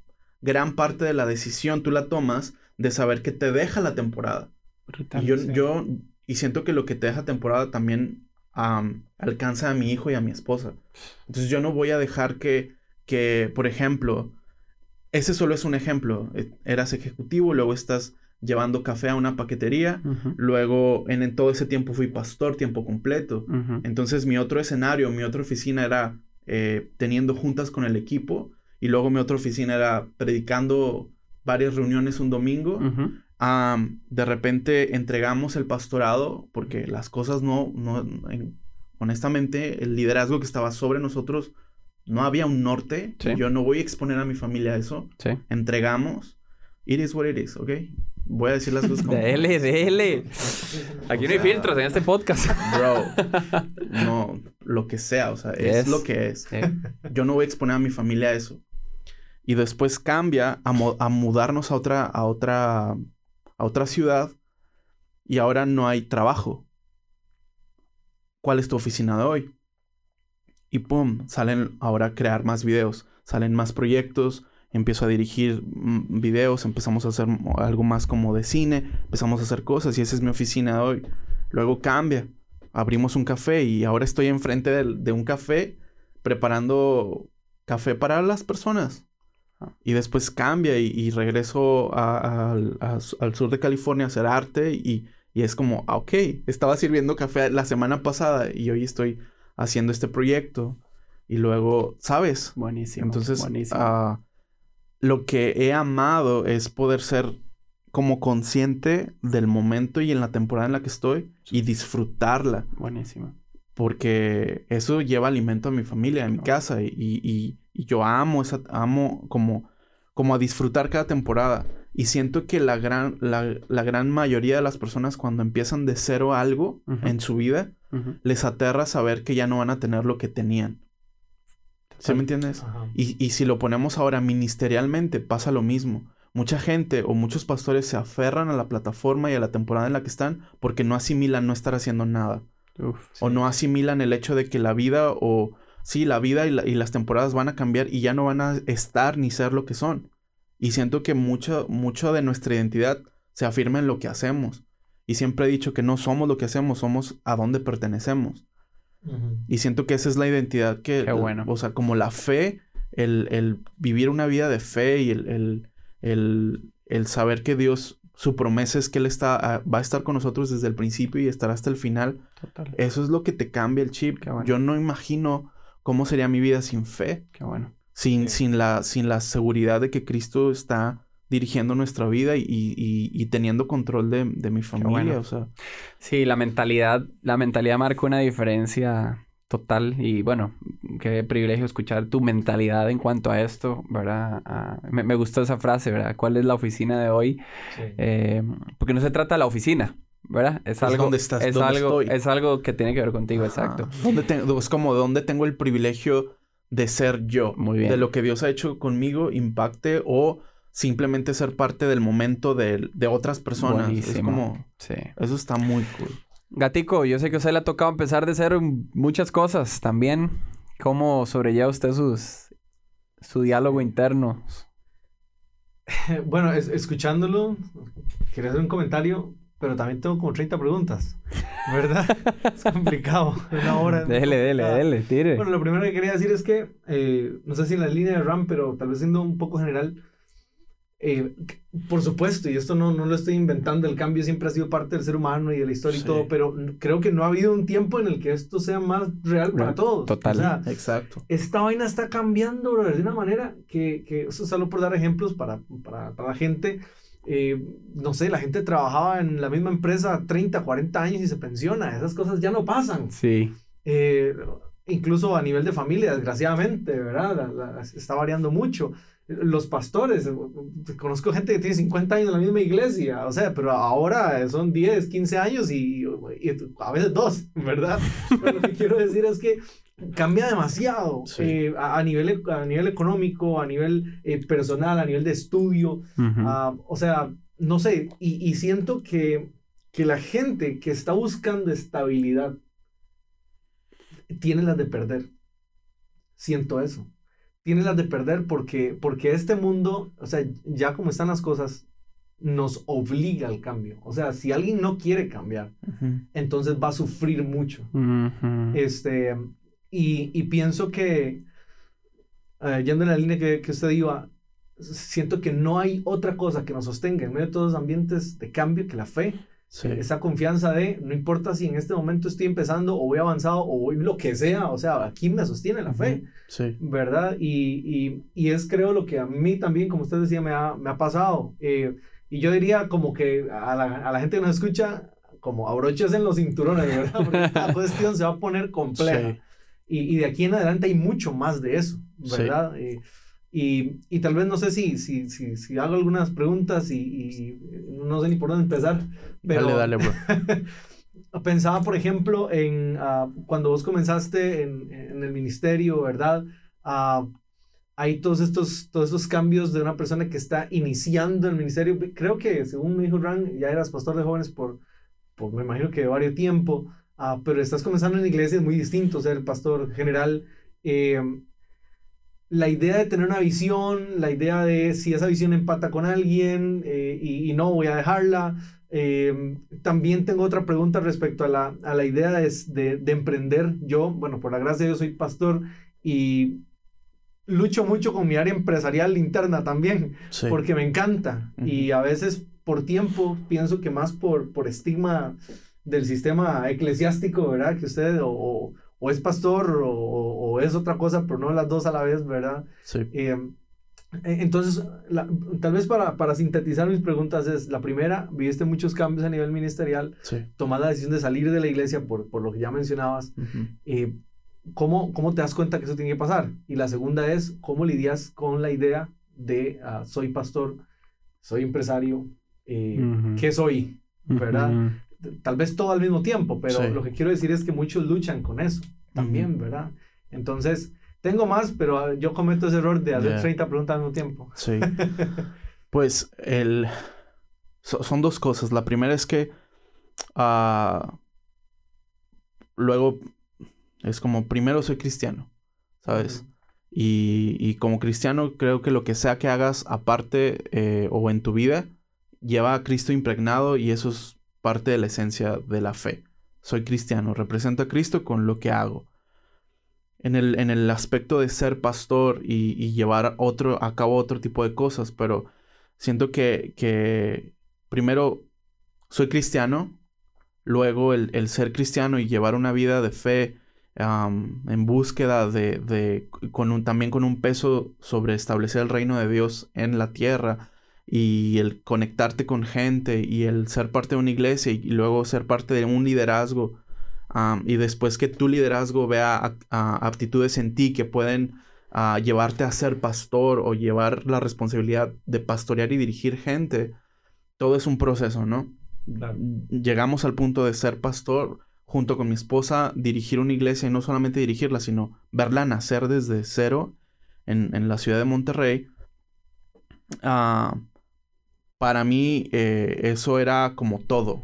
Speaker 5: gran parte de la decisión, tú la tomas de saber que te deja la temporada.
Speaker 3: Brutal.
Speaker 5: Y yo,
Speaker 4: sí.
Speaker 5: yo, y siento que lo que te deja temporada también am, alcanza a mi hijo y a mi esposa. Entonces yo no voy a dejar que, que, por ejemplo, ese solo es un ejemplo. Eh, Eras ejecutivo, luego estás llevando café a una paquetería, luego en, en todo ese tiempo fui pastor tiempo completo. Entonces mi otro escenario, mi otra oficina era eh, teniendo juntas con el equipo y luego mi otra oficina era predicando varias reuniones un domingo. Am, de repente entregamos el pastorado porque las cosas no, no en- honestamente, el liderazgo que estaba sobre nosotros no había un norte.
Speaker 3: Sí.
Speaker 5: Yo no voy a exponer a mi familia a eso.
Speaker 3: Sí.
Speaker 5: Entregamos. It is what it is, ¿ok? Voy a decir las cosas como...
Speaker 3: Dele, dele. Aquí no hay filtros en este podcast.
Speaker 5: Bro, no, lo que sea, o sea, es
Speaker 3: Yes.
Speaker 5: lo que es. Yo no voy a exponer a mi familia a eso. Y después cambia a, a mudarnos a otra, a otra, a otra ciudad y ahora no hay trabajo. ¿Cuál es tu oficina de hoy? Y pum, salen ahora a crear más videos, salen más proyectos, empiezo a dirigir mm, videos, empezamos a hacer algo más como de cine, empezamos a hacer cosas y esa es mi oficina de hoy. Luego cambia, abrimos un café y ahora estoy enfrente del- de un café preparando café para las personas.
Speaker 3: Ah.
Speaker 5: Y después cambia y, y regreso a- a- al- a- al sur de California a hacer arte y, y es como, ah, ok, estaba sirviendo café la semana pasada y hoy estoy haciendo este proyecto. Y luego, ¿sabes?
Speaker 3: Buenísimo.
Speaker 5: Entonces,
Speaker 3: buenísimo.
Speaker 5: ah, lo que he amado es poder ser como consciente del momento y en la temporada en la que estoy y disfrutarla.
Speaker 3: Buenísimo.
Speaker 5: porque eso lleva alimento a mi familia, a mi casa y, y- y yo amo esa, amo como, como a disfrutar cada temporada. Y siento que la gran, la, la gran mayoría de las personas cuando empiezan de cero algo en su vida, les aterra saber que ya no van a tener lo que tenían. ¿Sí me entiendes?
Speaker 4: Ajá.
Speaker 5: Y, y si lo ponemos ahora ministerialmente, pasa lo mismo. Mucha gente o muchos pastores se aferran a la plataforma y a la temporada en la que están porque no asimilan no estar haciendo nada
Speaker 3: Uf,
Speaker 5: o no asimilan el hecho de que la vida o sí, la vida y, la- y las temporadas van a cambiar y ya no van a estar ni ser lo que son. Y siento que mucho, mucho de nuestra identidad se afirma en lo que hacemos. Y siempre he dicho que no somos lo que hacemos, somos a dónde pertenecemos. Y siento que esa es la identidad que,
Speaker 3: Qué bueno.
Speaker 5: o sea, como la fe, el, el vivir una vida de fe y el, el, el, el saber que Dios, su promesa es que Él está, ah, va a estar con nosotros desde el principio y estará hasta el final.
Speaker 3: Total.
Speaker 5: Eso es lo que te cambia el chip.
Speaker 3: Qué bueno.
Speaker 5: Yo no imagino cómo sería mi vida sin fe,
Speaker 3: Qué bueno.
Speaker 5: sin,
Speaker 4: Sí.
Speaker 5: sin, la, sin la seguridad de que Cristo está dirigiendo nuestra vida y, y- y- teniendo control de, de mi familia.
Speaker 3: bueno.
Speaker 5: O sea,
Speaker 3: Sí, la mentalidad, la mentalidad marca una diferencia Total, y bueno, qué privilegio escuchar tu mentalidad en cuanto a esto, ¿verdad? Ah, me, me gustó esa frase, ¿verdad? ¿Cuál es la oficina de hoy?
Speaker 4: Sí.
Speaker 3: Eh, porque no se trata de la oficina, ¿verdad? Es, algo,
Speaker 5: donde estás,
Speaker 3: es,
Speaker 5: donde
Speaker 3: algo,
Speaker 5: estoy.
Speaker 3: es algo que tiene que ver contigo, exacto.
Speaker 5: ¿Dónde es como dónde tengo el privilegio de ser yo.
Speaker 3: Muy bien.
Speaker 5: De lo que Dios ha hecho conmigo impacte o simplemente ser parte del momento de, de otras personas. Es
Speaker 3: Buenísimo.
Speaker 5: como...
Speaker 3: Sí.
Speaker 5: Eso está muy cool.
Speaker 3: Gatico, yo sé que a usted le ha tocado empezar de cero en muchas cosas también. ¿Cómo sobrelleva usted sus, su diálogo interno?
Speaker 4: Bueno, es- escuchándolo, quería hacer un comentario, pero también tengo como 30 preguntas, ¿verdad? es complicado, una hora. es
Speaker 3: Dele, dele,
Speaker 4: complicada.
Speaker 3: dele, tire.
Speaker 4: Bueno, lo primero que quería decir es que, eh, no sé si en la línea de RAM, pero tal vez siendo un poco general, eh, por supuesto, y esto no, no lo estoy inventando, el cambio siempre ha sido parte del ser humano y de la historia
Speaker 5: Sí.
Speaker 4: y todo, pero creo que no ha habido un tiempo en el que esto sea más real para
Speaker 3: Real,
Speaker 4: todos.
Speaker 3: total.
Speaker 4: O sea,
Speaker 5: Exacto.
Speaker 4: esta vaina está cambiando, brother, de una manera que, que eso solo por dar ejemplos para, para, para la gente. eh, no sé, la gente trabajaba en la misma empresa 30, 40 años y se pensiona. Esas cosas ya no pasan.
Speaker 3: Sí.
Speaker 4: Eh, incluso a nivel de familia, desgraciadamente, ¿verdad? La- la- está variando mucho. Los pastores, eh, conozco gente que tiene 50 años en la misma iglesia, o sea, pero ahora son 10, 15 años y, y a veces dos, ¿verdad? Pero lo que quiero decir es que cambia demasiado
Speaker 5: Sí.
Speaker 4: eh, a, a nivel, a nivel económico, a nivel eh, personal, a nivel de estudio.
Speaker 3: Ujú.
Speaker 4: Ah, o sea, no sé, y, y siento que, que la gente que está buscando estabilidad tiene las de perder. Siento eso. Tiene las de perder porque, porque este mundo, o sea, ya como están las cosas, nos obliga al cambio. O sea, si alguien no quiere cambiar, entonces va a sufrir mucho. Este, y, y pienso que, eh, yendo en la línea que, que usted iba, siento que no hay otra cosa que nos sostenga en medio de todos los ambientes de cambio que la fe.
Speaker 5: Sí.
Speaker 4: Esa confianza de, no importa si en este momento estoy empezando o voy avanzado o voy lo que sea, o sea, aquí me sostiene la fe,
Speaker 5: Sí.
Speaker 4: ¿verdad? Y, y, y es creo lo que a mí también, como usted decía, me ha, me ha pasado. Eh, y yo diría como que a la, a la gente que nos escucha, como abroches en los cinturones, ¿verdad? Porque esta cuestión se va a poner compleja.
Speaker 5: Sí.
Speaker 4: Y, y de aquí en adelante hay mucho más de eso,
Speaker 5: Sí.
Speaker 4: ¿verdad? Eh, y, y tal vez no sé si, si, si, si hago algunas preguntas y, y no sé ni por dónde empezar, pero
Speaker 5: Dale, dale, bro.
Speaker 4: pensaba, por ejemplo, en ah, cuando vos comenzaste en, en el ministerio, ¿verdad? Ah, hay todos estos, todos estos cambios de una persona que está iniciando el ministerio. Creo que, según me dijo Ran, ya eras pastor de jóvenes por, por me imagino que varios tiempo, ah, pero estás comenzando en iglesias muy distinto, ser el pastor general. Eh, la idea de tener una visión, la idea de si esa visión empata con alguien eh, y, y no voy a dejarla. Eh, también tengo otra pregunta respecto a la, a la idea de, de, de emprender. Yo, bueno, por la gracia de Dios soy pastor y lucho mucho con mi área empresarial interna también,
Speaker 5: Sí.
Speaker 4: porque me encanta. Y a veces por tiempo, pienso que más por, por estigma del sistema eclesiástico, ¿verdad? Que usted o, o- es pastor o, o- es otra cosa, pero no las dos a la vez, ¿verdad?
Speaker 5: Sí.
Speaker 4: Eh, entonces, la- tal vez para, para sintetizar mis preguntas es, la primera, viviste muchos cambios a nivel ministerial,
Speaker 5: Sí.
Speaker 4: tomas la decisión de salir de la iglesia por, por lo que ya mencionabas,
Speaker 5: Ujú.
Speaker 4: eh, ¿cómo, ¿cómo te das cuenta que eso tiene que pasar? Y la segunda es, ¿cómo lidias con la idea de ah, soy pastor, soy empresario, eh,
Speaker 3: Ujú.
Speaker 4: ¿qué soy? ¿Verdad? Tal vez todo al mismo tiempo, pero
Speaker 5: Sí.
Speaker 4: lo que quiero decir es que muchos luchan con eso también, ¿verdad? Entonces, tengo más, pero ah, yo cometo ese error de hacer
Speaker 5: Yeah.
Speaker 4: 30 preguntas al mismo tiempo.
Speaker 5: Sí. Pues el... so- son dos cosas. La primera es que ah, luego es como primero soy cristiano, ¿sabes? Y, y como cristiano creo que lo que sea que hagas aparte eh, o en tu vida lleva a Cristo impregnado y eso es parte de la esencia de la fe. Soy cristiano, represento a Cristo con lo que hago. En el, en el aspecto de ser pastor y, llevar otro, a cabo otro tipo de cosas, pero siento que, que primero soy cristiano, luego el, el ser cristiano y llevar una vida de fe en búsqueda de, de con un, también con un peso sobre establecer el reino de Dios en la tierra y el conectarte con gente y el ser parte de una iglesia y luego ser parte de un liderazgo am, y después que tu liderazgo vea a- a- aptitudes en ti que pueden ah, llevarte a ser pastor o llevar la responsabilidad de pastorear y dirigir gente, todo es un proceso, ¿no?
Speaker 4: Claro.
Speaker 5: Llegamos al punto de ser pastor junto con mi esposa, dirigir una iglesia y no solamente dirigirla, sino verla nacer desde cero en, en la ciudad de Monterrey. Ah, para mí eh, eso era como todo.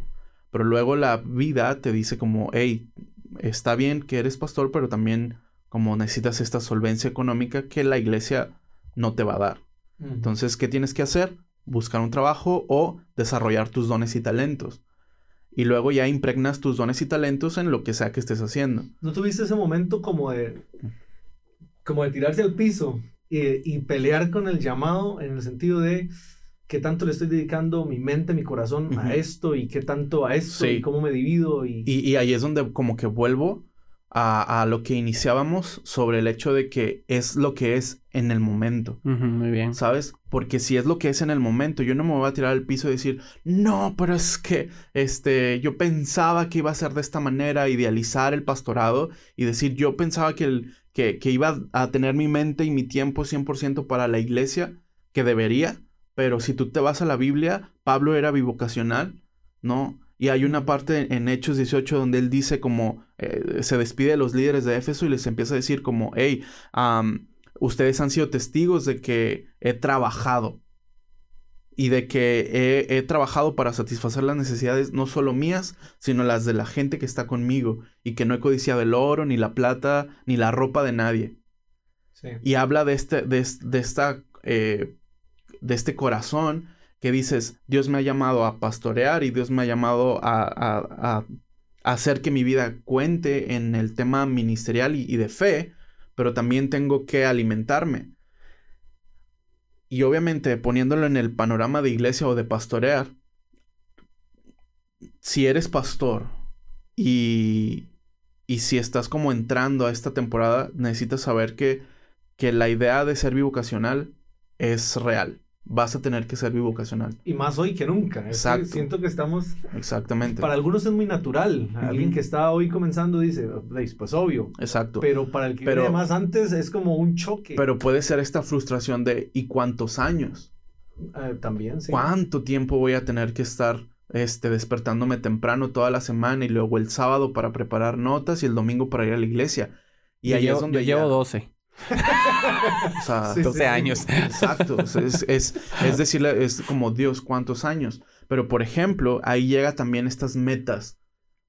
Speaker 5: Pero luego la vida te dice como, hey, está bien que eres pastor, pero también como necesitas esta solvencia económica que la iglesia no te va a dar. Entonces, ¿qué tienes que hacer? Buscar un trabajo o desarrollar tus dones y talentos. Y luego ya impregnas tus dones y talentos en lo que sea que estés haciendo.
Speaker 4: ¿No tuviste ese momento como de, como de tirarse al piso y, y pelear con el llamado en el sentido de qué tanto le estoy dedicando mi mente, mi corazón a esto y qué tanto a esto
Speaker 5: Sí.
Speaker 4: y cómo me divido y,
Speaker 5: Y, y ahí es donde como que vuelvo a, a lo que iniciábamos sobre el hecho de que es lo que es en el momento.
Speaker 3: Muy bien.
Speaker 5: ¿Sabes? Porque si es lo que es en el momento, yo no me voy a tirar al piso y decir, no, pero es que este, yo pensaba que iba a ser de esta manera, idealizar el pastorado y decir, yo pensaba que, el, que, que iba a tener mi mente y mi tiempo 100% para la iglesia, que debería, pero si tú te vas a la Biblia, Pablo era bivocacional, ¿no? Y hay una parte en Hechos 18 donde él dice como, eh, se despide de los líderes de Éfeso y les empieza a decir como, hey, ustedes han sido testigos de que he trabajado y de que he, he trabajado para satisfacer las necesidades no solo mías, sino las de la gente que está conmigo y que no he codiciado el oro, ni la plata, ni la ropa de nadie.
Speaker 4: Sí.
Speaker 5: Y habla de este, de, de esta, eh, de este corazón que dices, Dios me ha llamado a pastorear y Dios me ha llamado a, hacer que mi vida cuente en el tema ministerial y, y de fe, pero también tengo que alimentarme. Y obviamente poniéndolo en el panorama de iglesia o de pastorear, si eres pastor y, y si estás como entrando a esta temporada, necesitas saber que, que la idea de ser bivocacional es real. Vas a tener que ser bivocacional.
Speaker 4: Y más hoy que nunca. Es que
Speaker 5: Exacto.
Speaker 4: siento que estamos,
Speaker 5: Exactamente.
Speaker 4: para algunos es muy natural. Alguien que está hoy comenzando dice, "Pues, pues obvio.
Speaker 5: Exacto.
Speaker 4: Pero para el que
Speaker 5: Pero-
Speaker 4: viene más antes es como un choque.
Speaker 5: Pero puede ser esta frustración de ¿y cuántos años?
Speaker 4: Eh, también, sí.
Speaker 5: ¿Cuánto tiempo voy a tener que estar este, despertándome temprano toda la semana y luego el sábado para preparar notas y el domingo para ir a la iglesia? Y
Speaker 3: Yo
Speaker 5: ahí
Speaker 3: llevo,
Speaker 5: es donde
Speaker 3: yo llevo
Speaker 5: ya-
Speaker 3: 12.
Speaker 5: o sea,
Speaker 4: Sí,
Speaker 3: 12
Speaker 4: sí.
Speaker 3: años.
Speaker 5: Exacto. Es, es, es decirle, es como Dios, ¿cuántos años? Pero, por ejemplo, ahí llega también estas metas.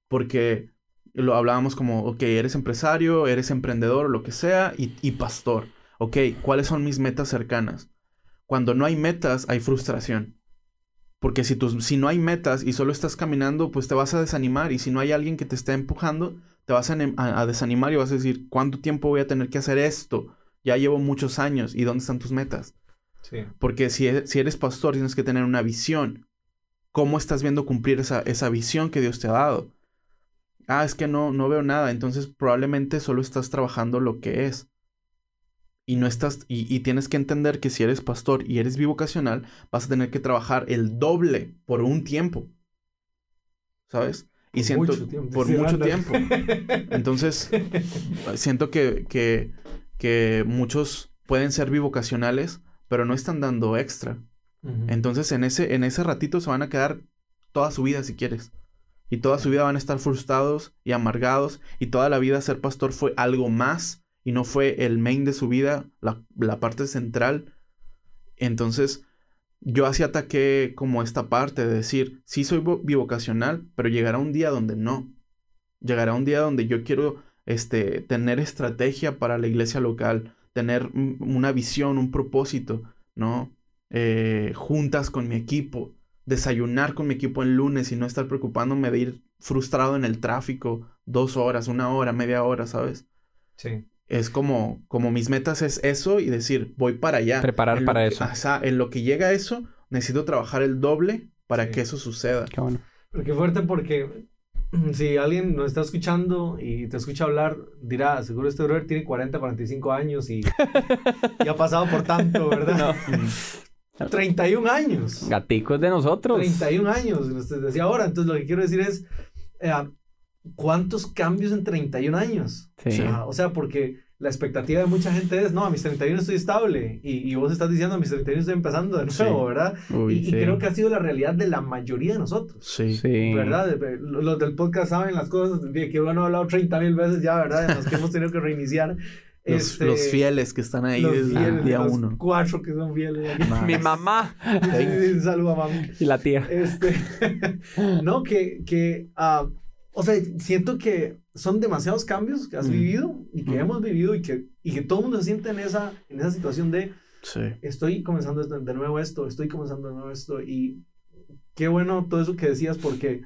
Speaker 5: Porque lo hablábamos como, ok, eres empresario, eres emprendedor, lo que sea, y, y pastor. Ok, ¿cuáles son mis metas cercanas? Cuando no hay metas, hay frustración. Porque si, tus, si no hay metas y solo estás caminando, pues te vas a desanimar. Y si no hay alguien que te esté empujando, te vas a, anim- a- a desanimar y vas a decir, ¿cuánto tiempo voy a tener que hacer esto? Ya llevo muchos años. ¿Y dónde están tus metas?
Speaker 4: Sí.
Speaker 5: Porque si, e- si eres pastor, tienes que tener una visión. ¿Cómo estás viendo cumplir esa, esa visión que Dios te ha dado? Ah, es que no, no veo nada. Entonces probablemente solo estás trabajando lo que es. Y no estás. Y, y tienes que entender que si eres pastor y eres bivocacional, vas a tener que trabajar el doble por un tiempo. ¿Sabes? Y
Speaker 4: Por
Speaker 5: siento.
Speaker 4: mucho tiempo,
Speaker 5: Por mucho
Speaker 4: anda.
Speaker 5: tiempo. Entonces, siento que, que, que muchos pueden ser bivocacionales, pero no están dando extra. Entonces, en ese, en ese ratito se van a quedar toda su vida si quieres. Y toda su vida van a estar frustrados y amargados. Y toda la vida ser pastor fue algo más y no fue el main de su vida, la, la parte central. Entonces, yo así ataqué como esta parte de decir, sí soy vo- bivocacional, pero llegará un día donde no. Llegará un día donde yo quiero este, tener estrategia para la iglesia local, tener un- una visión, un propósito, ¿no? Eh, juntas con mi equipo, desayunar con mi equipo el lunes y no estar preocupándome de ir frustrado en el tráfico dos horas, una hora, media hora, ¿sabes?
Speaker 4: Sí.
Speaker 5: Es como, como mis metas es eso y decir, voy para allá.
Speaker 3: Preparar
Speaker 5: En
Speaker 3: para
Speaker 5: que-
Speaker 3: eso.
Speaker 5: o sea, en lo que llega a eso, necesito trabajar el doble para
Speaker 4: Sí.
Speaker 5: que eso suceda.
Speaker 3: Qué bueno.
Speaker 4: Pero qué fuerte porque si alguien nos está escuchando y te escucha hablar, dirá, seguro este brother tiene 40, 45 años y, y ha pasado por tanto, ¿verdad?
Speaker 5: Mm,
Speaker 4: 31 años.
Speaker 3: Gaticos de nosotros.
Speaker 4: 31 años, decía ahora. Entonces lo que quiero decir es, eh, ¿cuántos cambios en 31 años?
Speaker 3: Sí.
Speaker 4: Ah, o sea, porque la expectativa de mucha gente es, no, a mis 31 estoy estable. Y, y vos estás diciendo, a mis 31 estoy empezando de nuevo,
Speaker 5: Sí.
Speaker 4: ¿verdad?
Speaker 3: Uy,
Speaker 4: y, y
Speaker 3: sí.
Speaker 4: creo que ha sido la realidad de la mayoría de nosotros.
Speaker 5: Sí.
Speaker 3: Sí.
Speaker 4: ¿Verdad? Los del podcast saben las cosas de que uno ha hablado 30 mil veces ya, ¿verdad? En los que hemos tenido que reiniciar.
Speaker 5: Los,
Speaker 4: Este,
Speaker 5: los fieles que están ahí desde
Speaker 4: fieles,
Speaker 5: el día
Speaker 4: los
Speaker 5: uno.
Speaker 4: Cuatro que son fieles.
Speaker 3: Mi mamá
Speaker 4: Sí, sí, un saludo a mami.
Speaker 3: y la tía.
Speaker 4: Este, no, que, que ah, o sea, siento que son demasiados cambios que has
Speaker 3: Mm.
Speaker 4: vivido y que
Speaker 3: Mm.
Speaker 4: hemos vivido y que, y que todo el mundo se siente en esa, en esa situación de
Speaker 5: Sí.
Speaker 4: estoy comenzando de nuevo esto, estoy comenzando de nuevo esto y qué bueno todo eso que decías porque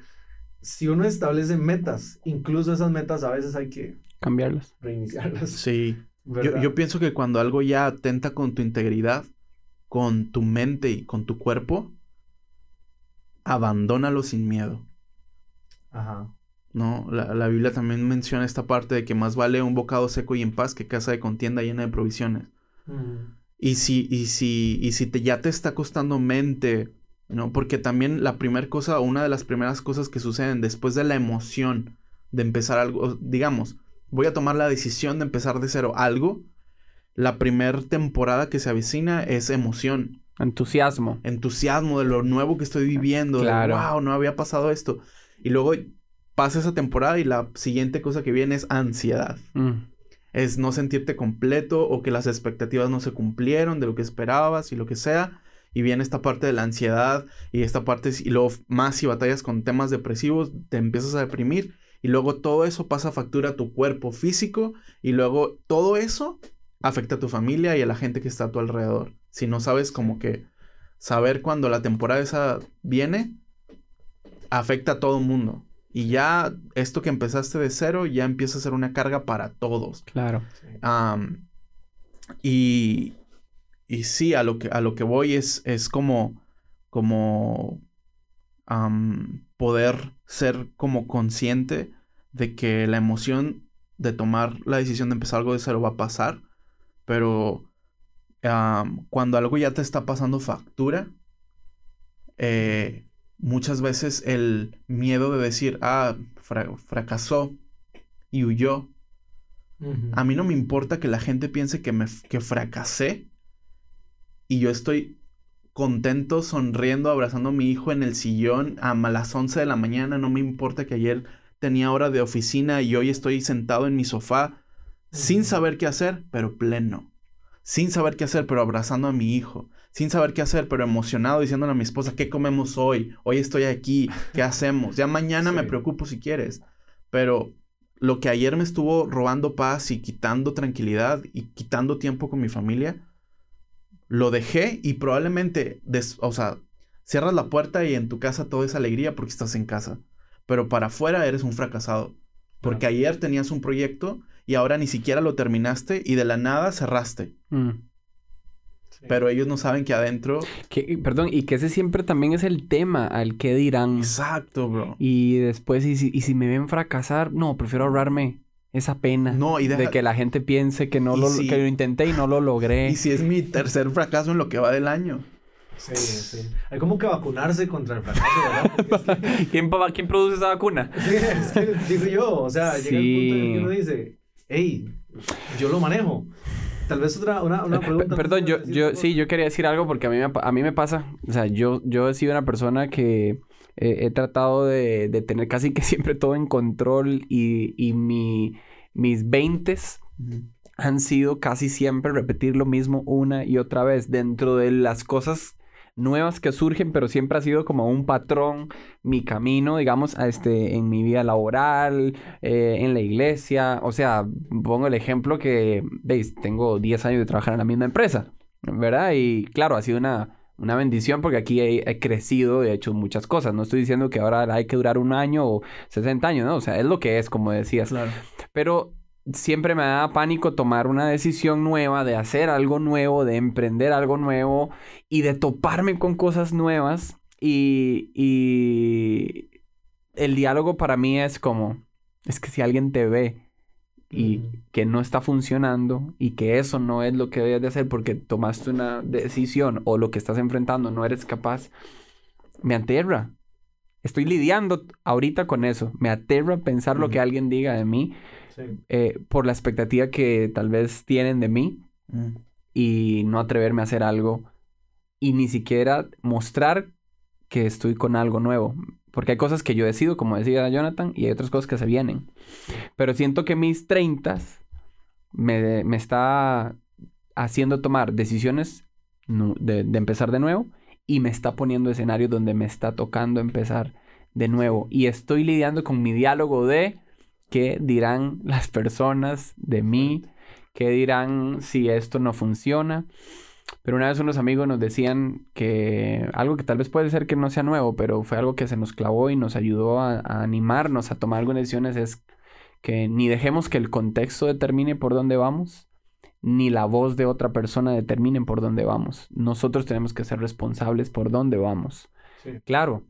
Speaker 4: si uno establece metas, incluso esas metas a veces hay que
Speaker 3: Cambiarlas.
Speaker 4: reiniciarlas.
Speaker 5: Sí. Yo, yo pienso que cuando algo ya atenta con tu integridad, con tu mente y con tu cuerpo, abandónalo sin miedo.
Speaker 4: Ajá.
Speaker 5: ¿No? La, la Biblia también menciona esta parte de que más vale un bocado seco y en paz que casa de contienda llena de provisiones.
Speaker 4: Mm.
Speaker 5: Y si, y si, y si te, ya te está costando mente, ¿no? Porque también la primera cosa, una de las primeras cosas que suceden después de la emoción de empezar algo, digamos, voy a tomar la decisión de empezar de cero algo, la primera temporada que se avecina es emoción,
Speaker 3: Entusiasmo.
Speaker 5: entusiasmo de lo nuevo que estoy viviendo,
Speaker 3: Claro.
Speaker 5: de wow, no había pasado esto. Y luego pasa esa temporada y la siguiente cosa que viene es ansiedad
Speaker 3: Mm.
Speaker 5: es no sentirte completo o que las expectativas no se cumplieron de lo que esperabas y lo que sea. Y viene esta parte de la ansiedad y esta parte, y luego más si batallas con temas depresivos, te empiezas a deprimir y luego todo eso pasa factura a tu cuerpo físico y luego todo eso afecta a tu familia y a la gente que está a tu alrededor. Si no sabes como que saber cuando la temporada esa viene, afecta a todo el mundo. Y ya esto que empezaste de cero ya empieza a ser una carga para todos.
Speaker 3: Claro.
Speaker 5: Y, y sí, a lo que, a lo que voy es, es como, como poder ser como consciente de que la emoción de tomar la decisión de empezar algo de cero va a pasar, pero cuando algo ya te está pasando factura, eh, muchas veces el miedo de decir, ah, fra- fracasó y huyó, a mí no me importa que la gente piense que me que fracasé y yo estoy contento, sonriendo, abrazando a mi hijo en el sillón a las 11 de la mañana. No me importa que ayer tenía hora de oficina y hoy estoy sentado en mi sofá sin saber qué hacer, pero pleno. Sin saber qué hacer, pero abrazando a mi hijo. Sin saber qué hacer, pero emocionado diciéndole a mi esposa, ¿qué comemos hoy? Hoy estoy aquí, ¿qué hacemos? Ya mañana me preocupo si quieres. Pero lo que ayer me estuvo robando paz y quitando tranquilidad y quitando tiempo con mi familia, lo dejé y probablemente, des- o sea, cierras la puerta y en tu casa todo es alegría porque estás en casa. Pero para afuera eres un fracasado. Porque ayer tenías un proyecto y ahora ni siquiera lo terminaste y de la nada cerraste.
Speaker 3: Mm.
Speaker 4: Sí.
Speaker 5: Pero ellos no saben que adentro...
Speaker 3: Que- perdón, y que ese siempre también es el tema, al que dirán.
Speaker 5: Exacto, bro.
Speaker 3: Y después, y si, y si me ven fracasar, no, prefiero ahorrarme esa pena.
Speaker 5: No, y deja-
Speaker 3: De que la gente piense que no lo,
Speaker 5: si-
Speaker 3: que lo intenté y no lo logré.
Speaker 5: Y si es mi tercer fracaso en lo que va del año.
Speaker 4: Sí, sí. Hay como que vacunarse contra el fracaso, ¿verdad? Es que-
Speaker 3: ¿Quién, quién produce esa vacuna?
Speaker 4: Sí, es que digo yo, o sea, llega el punto en el que uno dice, hey, yo lo manejo. Tal vez otra, una, una
Speaker 3: Pe-
Speaker 4: pregunta.
Speaker 3: Perdón, yo, yo sí, yo quería decir algo porque a mí me, a mí me pasa. O sea, yo, yo he sido una persona que eh, he tratado de, de tener casi que siempre todo en control y, y mi, mis veintes han sido casi siempre repetir lo mismo una y otra vez dentro de las cosas nuevas que surgen, pero siempre ha sido como un patrón, mi camino, digamos, a este, en mi vida laboral, eh, en la iglesia. O sea, pongo el ejemplo que, veis, tengo 10 años de trabajar en la misma empresa, ¿verdad? Y claro, ha sido una, una bendición porque aquí he, he crecido y he hecho muchas cosas. No estoy diciendo que ahora hay que durar un año o 60 años, ¿no? O sea, es lo que es, como decías.
Speaker 5: Claro.
Speaker 3: Pero siempre me da pánico tomar una decisión nueva, de hacer algo nuevo, de emprender algo nuevo y de toparme con cosas nuevas. Y, y el diálogo para mí es como, es que si alguien te ve y que no está funcionando y que eso no es lo que debes de hacer porque tomaste una decisión o lo que estás enfrentando no eres capaz, me aterra. estoy lidiando ahorita con eso. Me aterra pensar lo que alguien diga de mí
Speaker 4: Sí.
Speaker 3: eh, por la expectativa que tal vez tienen de mí
Speaker 5: Mm.
Speaker 3: y no atreverme a hacer algo y ni siquiera mostrar que estoy con algo nuevo. Porque hay cosas que yo decido, como decía Jonathan, y hay otras cosas que se vienen. Pero siento que mis 30 me, me está haciendo tomar decisiones de, de empezar de nuevo y me está poniendo escenarios donde me está tocando empezar de nuevo. Y estoy lidiando con mi diálogo de qué dirán las personas de mí, qué dirán si esto no funciona. Pero una vez unos amigos nos decían que algo que tal vez puede ser que no sea nuevo, pero fue algo que se nos clavó y nos ayudó a, a animarnos a tomar algunas decisiones es que ni dejemos que el contexto determine por dónde vamos, ni la voz de otra persona determine por dónde vamos. Nosotros tenemos que ser responsables por dónde vamos.
Speaker 4: Sí.
Speaker 3: Claro,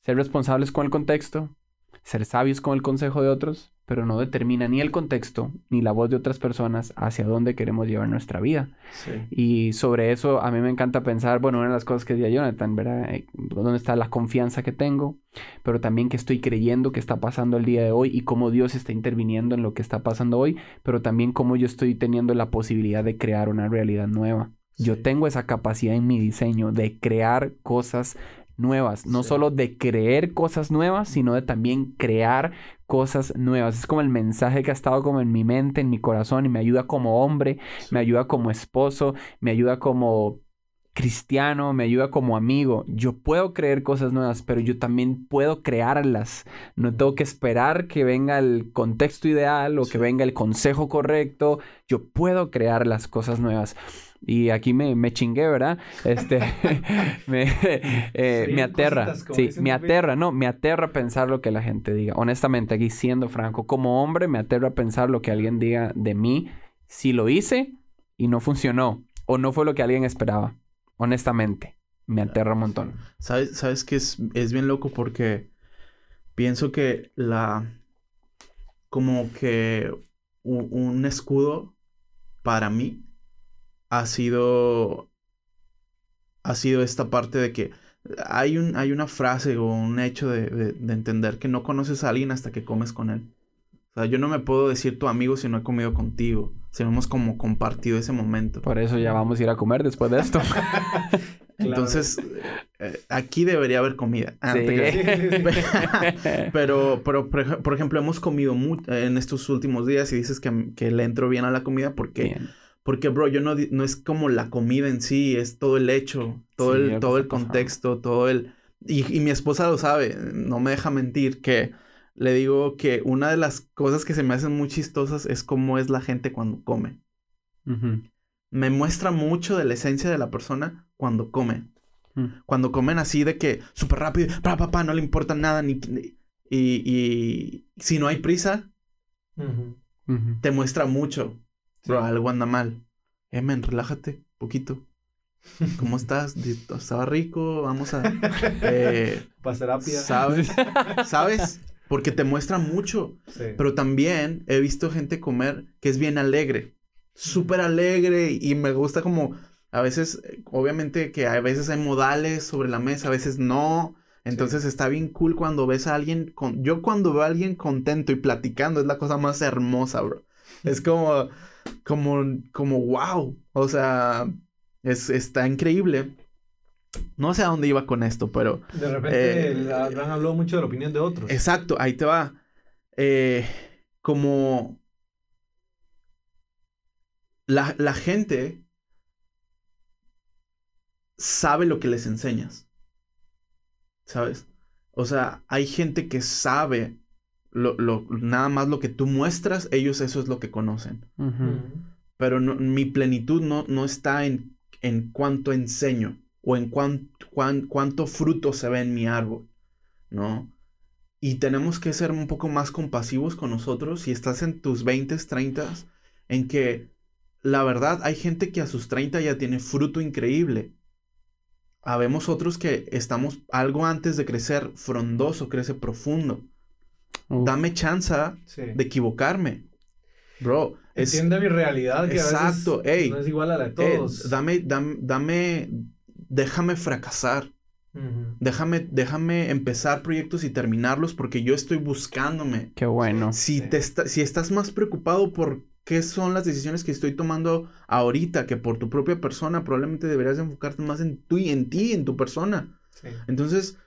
Speaker 3: ser responsables con el contexto, ser sabios con el consejo de otros, pero no determina ni el contexto ni la voz de otras personas hacia dónde queremos llevar nuestra vida.
Speaker 5: Sí.
Speaker 3: Y sobre eso a mí me encanta pensar, bueno, una de las cosas que decía Jonathan, ¿verdad? Eh, ¿Dónde está la confianza que tengo? Pero también que estoy creyendo que está pasando el día de hoy y cómo Dios está interviniendo en lo que está pasando hoy, pero también cómo yo estoy teniendo la posibilidad de crear una realidad nueva. Yo tengo esa capacidad en mi diseño de crear cosas nuevas, no
Speaker 4: Sí.
Speaker 3: solo de creer cosas nuevas, sino de también crear cosas nuevas. Es como el mensaje que ha estado como en mi mente, en mi corazón y me ayuda como hombre, me ayuda como esposo, me ayuda como cristiano, me ayuda como amigo. Yo puedo creer cosas nuevas, pero yo también puedo crearlas. No tengo que esperar que venga el contexto ideal o que venga el consejo correcto. Yo puedo crear las cosas nuevas. Y aquí me, me chingué, ¿verdad? Este, me, eh,
Speaker 4: Sí,
Speaker 3: me aterra.
Speaker 4: cositas,
Speaker 3: Sí, me aterra, no, me aterra pensar lo que la gente diga. Honestamente, aquí siendo franco, como hombre, me aterra pensar lo que alguien diga de mí si lo hice y no funcionó o no fue lo que alguien esperaba. Honestamente, me aterra un montón.
Speaker 5: ¿Sabes, sabes que es, es bien loco porque pienso que la... como que un escudo para mí ha sido... ha sido esta parte de que hay, un, hay una frase o un hecho de, de- de entender que no conoces a alguien hasta que comes con él. O sea, yo no me puedo decir tu amigo si no he comido contigo, si no hemos como compartido ese momento.
Speaker 3: Por eso ya vamos a ir a comer después de esto.
Speaker 5: Entonces, eh, aquí debería haber comida. Ah,
Speaker 3: Sí.
Speaker 5: Pero, pero por, ej- por ejemplo, hemos comido mu- en estos últimos días y dices que, que le entro bien a la comida porque,
Speaker 3: Bien.
Speaker 5: Porque bro, yo no, no es como la comida en sí, es todo el hecho, todo
Speaker 3: Sí,
Speaker 5: el, todo el
Speaker 3: pasando.
Speaker 5: contexto, todo el... Y, y mi esposa lo sabe, no me deja mentir, que le digo que una de las cosas que se me hacen muy chistosas es cómo es la gente cuando come. Me muestra mucho de la esencia de la persona cuando come.
Speaker 3: Mm.
Speaker 5: Cuando comen así de que súper rápido, pa, pa, pa, no le importa nada, ni, ni- y, y si no hay prisa, te muestra mucho. Bro, algo anda mal. Eh, men, relájate, poquito. ¿Cómo estás? Estaba rico, vamos a... eh,
Speaker 4: Pasterapia.
Speaker 5: ¿Sabes? ¿Sabes? Porque te muestra mucho.
Speaker 4: Sí.
Speaker 5: Pero también he visto gente comer que es bien alegre. Súper alegre y me gusta como... A veces, obviamente que a veces hay modales sobre la mesa, a veces no. Entonces está bien cool cuando ves a alguien con... Yo cuando veo a alguien contento y platicando es la cosa más hermosa, bro. Es como... Como... Como wow. O sea... Es, está increíble. No sé a dónde iba con esto, pero...
Speaker 4: De repente
Speaker 5: Eh,
Speaker 4: mucho de la opinión de otros.
Speaker 5: Exacto, ahí te va. Eh, como la, la gente sabe lo que les enseñas. ¿Sabes? O sea, hay gente que sabe lo, lo- nada más lo que tú muestras, ellos eso es lo que conocen. Pero no- mi plenitud no, no está en, en cuánto enseño o en cuán- cuán- cuánto fruto se ve en mi árbol, ¿no? Y tenemos que ser un poco más compasivos con nosotros si estás en tus 20, 30, en que la verdad hay gente que a sus 30 ya tiene fruto increíble. Habemos otros que estamos algo antes de crecer frondoso, crece profundo.
Speaker 3: Uf.
Speaker 5: Dame chance
Speaker 4: Sí.
Speaker 5: de equivocarme. Bro, es,
Speaker 4: Entiende mi realidad que
Speaker 5: Exacto,
Speaker 4: a veces
Speaker 5: ey.
Speaker 4: no es igual a la de
Speaker 5: Eh,
Speaker 4: todos.
Speaker 5: dame, dame, dame, déjame fracasar. Déjame, déjame empezar proyectos y terminarlos porque yo estoy buscándome.
Speaker 3: Qué bueno.
Speaker 5: Si,
Speaker 4: Sí.
Speaker 5: te está- si estás más preocupado por qué son las decisiones que estoy tomando ahorita que por tu propia persona, probablemente deberías enfocarte más en tú y en ti, en tu persona.
Speaker 4: Sí.
Speaker 5: Entonces,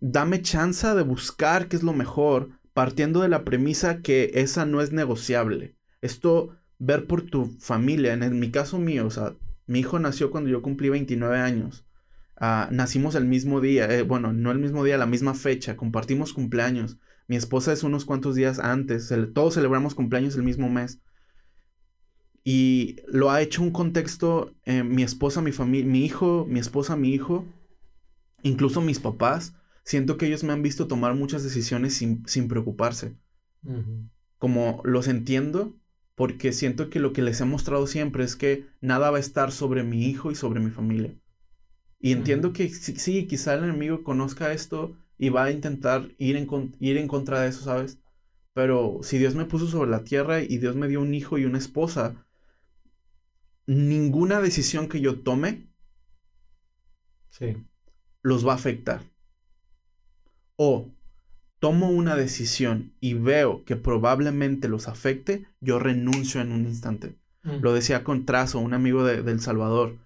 Speaker 5: dame chance de buscar qué es lo mejor, partiendo de la premisa que esa no es negociable. Esto, ver por tu familia, en, mi caso mío, o sea, mi hijo nació cuando yo cumplí 29 años. Ah, nacimos el mismo día, eh, bueno, no el mismo día, la misma fecha, compartimos cumpleaños. Mi esposa es unos cuantos días antes, todos celebramos cumpleaños el mismo mes. Y lo ha hecho un contexto, eh, mi esposa, mi familia, mi hijo, mi esposa, mi hijo, incluso mis papás, siento que ellos me han visto tomar muchas decisiones sin, sin preocuparse. Como los entiendo, porque siento que lo que les he mostrado siempre es que nada va a estar sobre mi hijo y sobre mi familia. Y entiendo
Speaker 4: Ujú.
Speaker 5: que sí, quizá el enemigo conozca esto y va a intentar ir en, ir en contra de eso, ¿sabes? Pero si Dios me puso sobre la tierra y Dios me dio un hijo y una esposa, ninguna decisión que yo tome
Speaker 4: Sí.
Speaker 5: los va a afectar. O tomo una decisión y veo que probablemente los afecte, yo renuncio en un instante. Lo decía con Trazo, un amigo de, de El Salvador.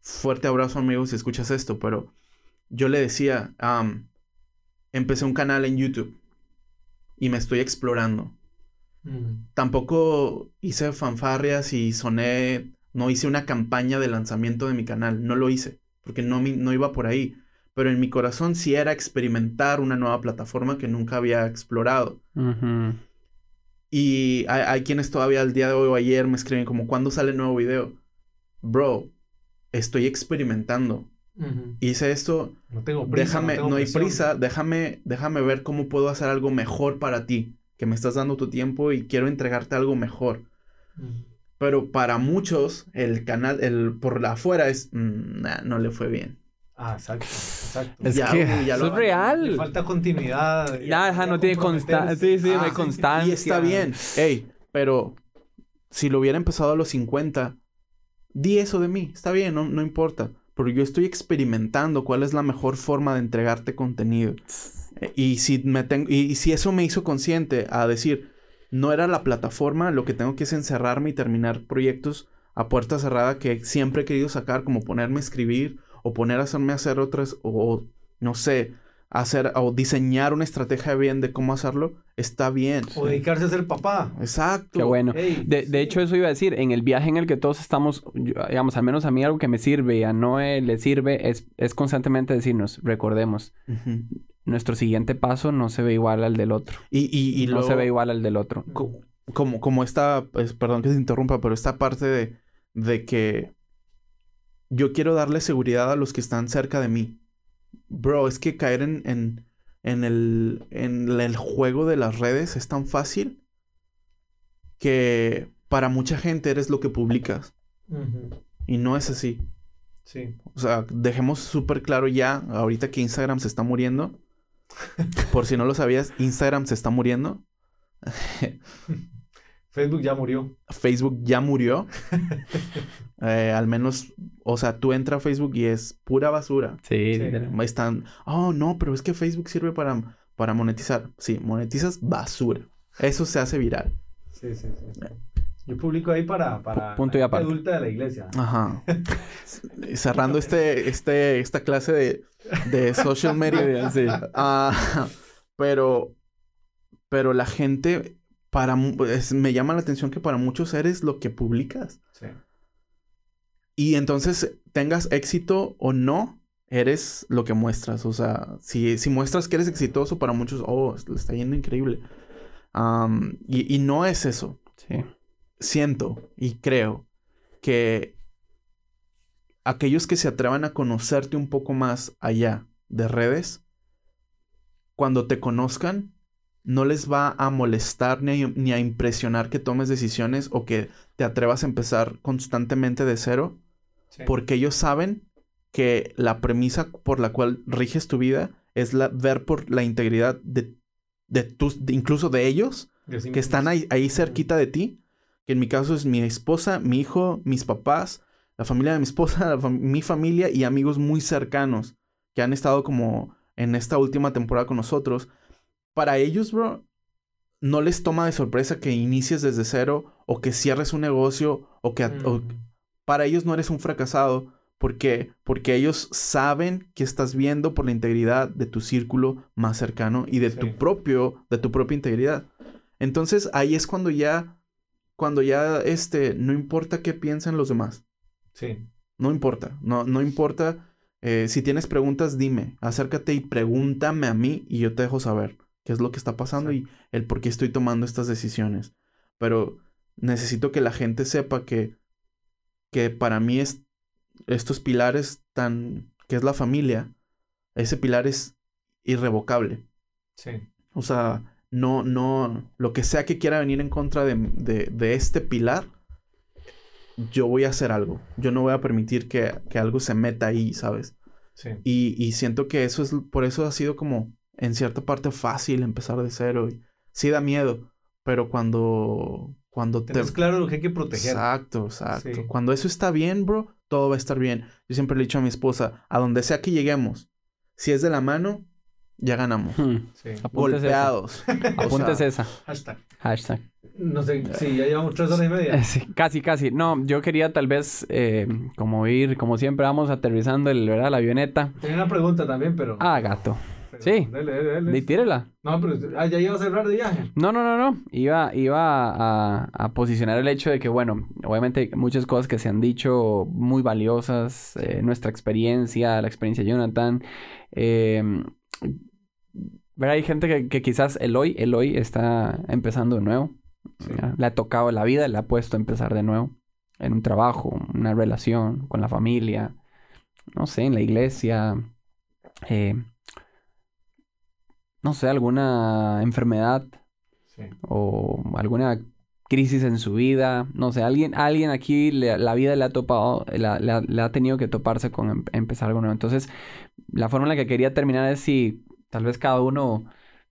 Speaker 5: Fuerte abrazo, amigo, si escuchas esto, pero yo le decía, empecé un canal en YouTube y me estoy explorando.
Speaker 4: Ujú.
Speaker 5: Tampoco hice fanfarrias y soné, no hice una campaña de lanzamiento de mi canal, no lo hice, porque no, no iba por ahí. Pero en mi corazón sí era experimentar una nueva plataforma que nunca había explorado. Y hay, hay quienes todavía al día de hoy o ayer me escriben como, ¿cuándo sale el nuevo video? Bro, estoy experimentando.
Speaker 4: Ujú.
Speaker 5: Hice esto,
Speaker 4: No tengo prisa.
Speaker 5: déjame,
Speaker 4: tengo
Speaker 5: no hay
Speaker 4: presión.
Speaker 5: prisa, déjame, déjame ver cómo puedo hacer algo mejor para ti, que me estás dando tu tiempo y quiero entregarte algo mejor. Pero para muchos, el canal, el por la afuera es, mm, nah, no le fue bien.
Speaker 4: Ah, exacto. Exacto.
Speaker 3: Es
Speaker 5: Ya,
Speaker 3: que
Speaker 5: ya
Speaker 3: eso
Speaker 5: lo
Speaker 3: es
Speaker 4: Le
Speaker 3: real.
Speaker 4: falta continuidad.
Speaker 3: Ya, no tiene constancia. Sí, sí, no hay
Speaker 5: Ah,
Speaker 3: constancia.
Speaker 5: Y está bien. Ey, pero si lo hubiera empezado a los 50, di eso de mí. Está bien, no, no importa. Pero yo estoy experimentando cuál es la mejor forma de entregarte contenido. Eh, Y si, me tengo, y, y si eso me hizo consciente a decir, no era la plataforma, lo que tengo que es encerrarme y terminar proyectos a puerta cerrada que siempre he querido sacar, como ponerme a escribir o poner a hacerme hacer otras, o no sé, hacer o diseñar una estrategia bien de cómo hacerlo, está bien.
Speaker 4: O dedicarse a ser papá.
Speaker 5: Exacto.
Speaker 3: Qué bueno.
Speaker 4: Ey,
Speaker 3: De, de hecho, eso iba a decir, en el viaje en el que todos estamos, digamos, al menos a mí algo que me sirve y a Noé le sirve es, es constantemente decirnos, recordemos, nuestro siguiente paso no se ve igual al del otro.
Speaker 5: Y, y, y
Speaker 3: no
Speaker 5: luego-
Speaker 3: se ve igual al del otro.
Speaker 5: co- como, como esta, pues, perdón que te interrumpa, pero esta parte de, de que yo quiero darle seguridad a los que están cerca de mí. Bro, es que caer en, en, en, el, en el juego de las redes es tan fácil que para mucha gente eres lo que publicas. Y no es así.
Speaker 4: Sí.
Speaker 5: O sea, dejemos súper claro ya, ahorita que Instagram se está muriendo. Por si no lo sabías, Instagram se está muriendo.
Speaker 4: Facebook ya murió.
Speaker 5: Facebook ya murió. Eh, al menos, o sea, tú entras a Facebook y es pura basura.
Speaker 3: Sí,
Speaker 4: Sí.
Speaker 5: Están, oh, no, pero es que Facebook sirve para, para monetizar. Sí, monetizas basura. Eso se hace viral.
Speaker 4: Sí, sí, sí. Yo publico ahí para, para
Speaker 3: Punto y
Speaker 4: la
Speaker 3: aparte.
Speaker 4: adulta de la iglesia.
Speaker 5: Ajá. Cerrando este, este, esta clase de, de social media.
Speaker 3: Sí.
Speaker 5: Ah, pero, pero la gente, para, es- me llama la atención que para muchos eres lo que publicas.
Speaker 4: Sí.
Speaker 5: Y entonces, tengas éxito o no, eres lo que muestras. O sea, si, si muestras que eres exitoso, para muchos, oh, le está yendo increíble. Y, y no es eso.
Speaker 3: Sí.
Speaker 5: Siento y creo que aquellos que se atrevan a conocerte un poco más allá de redes, cuando te conozcan, no les va a molestar ni a, ni a impresionar que tomes decisiones o que te atrevas a empezar constantemente de cero,
Speaker 4: Sí.
Speaker 5: porque ellos saben que la premisa por la cual riges tu vida es la, ver por la integridad de, de tus, de- incluso de ellos, que están ahí, ahí cerquita de ti, que en mi caso es mi esposa, mi hijo, mis papás, la familia de mi esposa, fam- mi familia y amigos muy cercanos que han estado como en esta última temporada con nosotros, para ellos, bro, no les toma de sorpresa que inicies desde cero o que cierres un negocio o que... o-
Speaker 4: Mm.
Speaker 5: para ellos no eres un fracasado. ¿Por qué? Porque ellos saben que estás viendo por la integridad de tu círculo más cercano y de
Speaker 4: Sí.
Speaker 5: tu propio, de tu propia integridad. Entonces ahí es cuando ya, cuando ya, este, no importa qué piensen los demás.
Speaker 4: Sí.
Speaker 5: No importa, no, no importa. eh, si tienes preguntas, dime, acércate y pregúntame a mí y yo te dejo saber qué es lo que está pasando y el por qué estoy tomando estas decisiones. Pero necesito que la gente sepa que, que para mí es estos pilares tan, que es la familia, ese pilar es irrevocable.
Speaker 4: Sí.
Speaker 5: O sea, no, no, lo que sea que quiera venir en contra de, de- de este pilar, yo voy a hacer algo. Yo no voy a permitir que, que algo se meta ahí, ¿sabes?
Speaker 4: Sí.
Speaker 5: Y, y siento que eso es, por eso ha sido como, en cierta parte, fácil empezar de cero. Y sí da miedo, pero cuando, cuando te...
Speaker 4: Claro lo que hay que proteger.
Speaker 5: Exacto, exacto.
Speaker 4: Sí.
Speaker 5: Cuando eso está bien, bro, todo va a estar bien. Yo siempre le he dicho a mi esposa, a donde sea que lleguemos, si es de la mano, ya ganamos.
Speaker 3: Hmm.
Speaker 4: Sí.
Speaker 5: Golpeados. Sea,
Speaker 3: esa.
Speaker 4: Hashtag.
Speaker 3: Hashtag.
Speaker 4: No sé, sí, ya llevamos tres horas y media.
Speaker 3: sí, casi, casi. No, yo quería tal vez, eh, como ir, como siempre, vamos aterrizando el, ¿verdad? la avioneta.
Speaker 4: Tenía una pregunta también, pero.
Speaker 3: Ah, gato. Sí.
Speaker 4: Dale.
Speaker 3: Di- Tírela.
Speaker 4: No, pero. Ah, ya iba a cerrar de viaje.
Speaker 3: No, no, no, no. Iba, iba a, a posicionar el hecho de que, bueno, obviamente muchas cosas que se han dicho muy valiosas, eh, nuestra experiencia, la experiencia de Jonathan. Eh, ¿verdad? Hay gente que, que quizás el hoy, el hoy está empezando de nuevo. Le ha tocado la vida, le ha puesto a empezar de nuevo. En un trabajo, una relación, con la familia, no sé, en la iglesia. eh, no sé, alguna enfermedad
Speaker 4: Sí.
Speaker 3: o alguna crisis en su vida. No sé, alguien, alguien aquí le- la vida le ha topado, la- la- le ha tenido que toparse con em- empezar algo nuevo. Entonces, la forma en la que quería terminar es si tal vez cada uno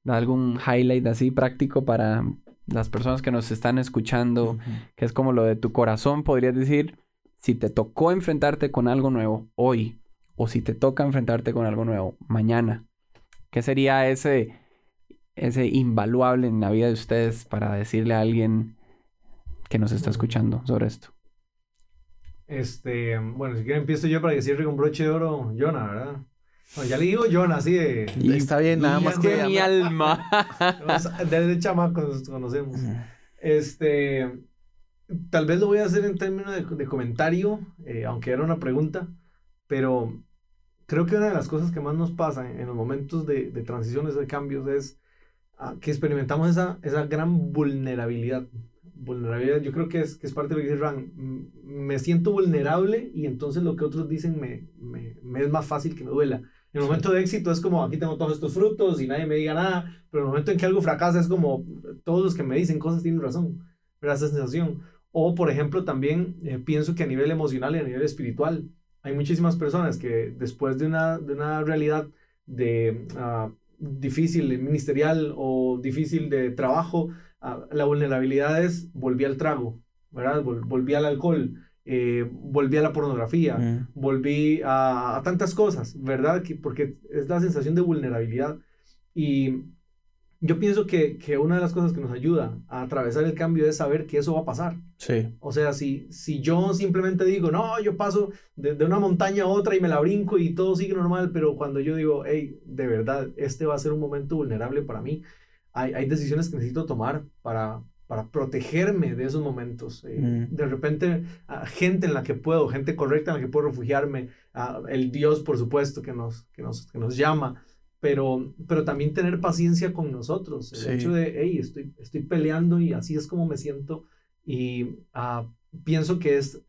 Speaker 3: da algún highlight así práctico para las personas que nos están escuchando, que es como lo de tu corazón, podrías decir, si te tocó enfrentarte con algo nuevo hoy, o si te toca enfrentarte con algo nuevo mañana, ¿qué sería ese, ese invaluable en la vida de ustedes para decirle a alguien que nos está escuchando sobre esto?
Speaker 4: Este, bueno, si quieren empiezo yo para que cierre con broche de oro, Jonah, ¿verdad? Ya le digo Jonah, así de.
Speaker 3: Y-
Speaker 5: Está bien, nada más que...
Speaker 3: mi alma!
Speaker 4: Desde chamacos nos conocemos. Este, tal vez lo voy a hacer en términos de, de comentario, eh, aunque era una pregunta, pero creo que una de las cosas que más nos pasa en, en los momentos de, de transiciones, de cambios, es ah, que experimentamos esa, esa gran vulnerabilidad. Vulnerabilidad, yo creo que es, que es parte de lo que dice Ran. Me siento vulnerable y entonces lo que otros dicen me, me, me es más fácil que me duela. En el momento de éxito es como aquí tengo todos estos frutos y nadie me diga nada, pero en el momento en que algo fracasa es como todos los que me dicen cosas tienen razón, ¿verdad? Esa sensación. O, por ejemplo, también eh, pienso que a nivel emocional y a nivel espiritual hay muchísimas personas que después de una, de una realidad de ah, difícil ministerial o difícil de trabajo, ah, la vulnerabilidad es volví al trago, ¿verdad? Vol- volví al alcohol, eh, volví a la pornografía,
Speaker 5: Mm.
Speaker 4: volví a, a tantas cosas, ¿verdad? Que, porque es la sensación de vulnerabilidad. Y yo pienso que, que una de las cosas que nos ayuda a atravesar el cambio es saber que eso va a pasar.
Speaker 5: Sí.
Speaker 4: O sea, si, si yo simplemente digo, no, yo paso de, de una montaña a otra y me la brinco y todo sigue normal, pero cuando yo digo, hey, de verdad, este va a ser un momento vulnerable para mí, hay, hay decisiones que necesito tomar para, para protegerme de esos momentos. Eh,
Speaker 5: Mm.
Speaker 4: De repente, gente en la que puedo, gente correcta en la que puedo refugiarme, el Dios, por supuesto, que nos, que nos, que nos llama. Pero, pero también tener paciencia con nosotros. El
Speaker 5: Sí.
Speaker 4: hecho de, hey, estoy, estoy peleando y así es como me siento. Y ah, pienso que es,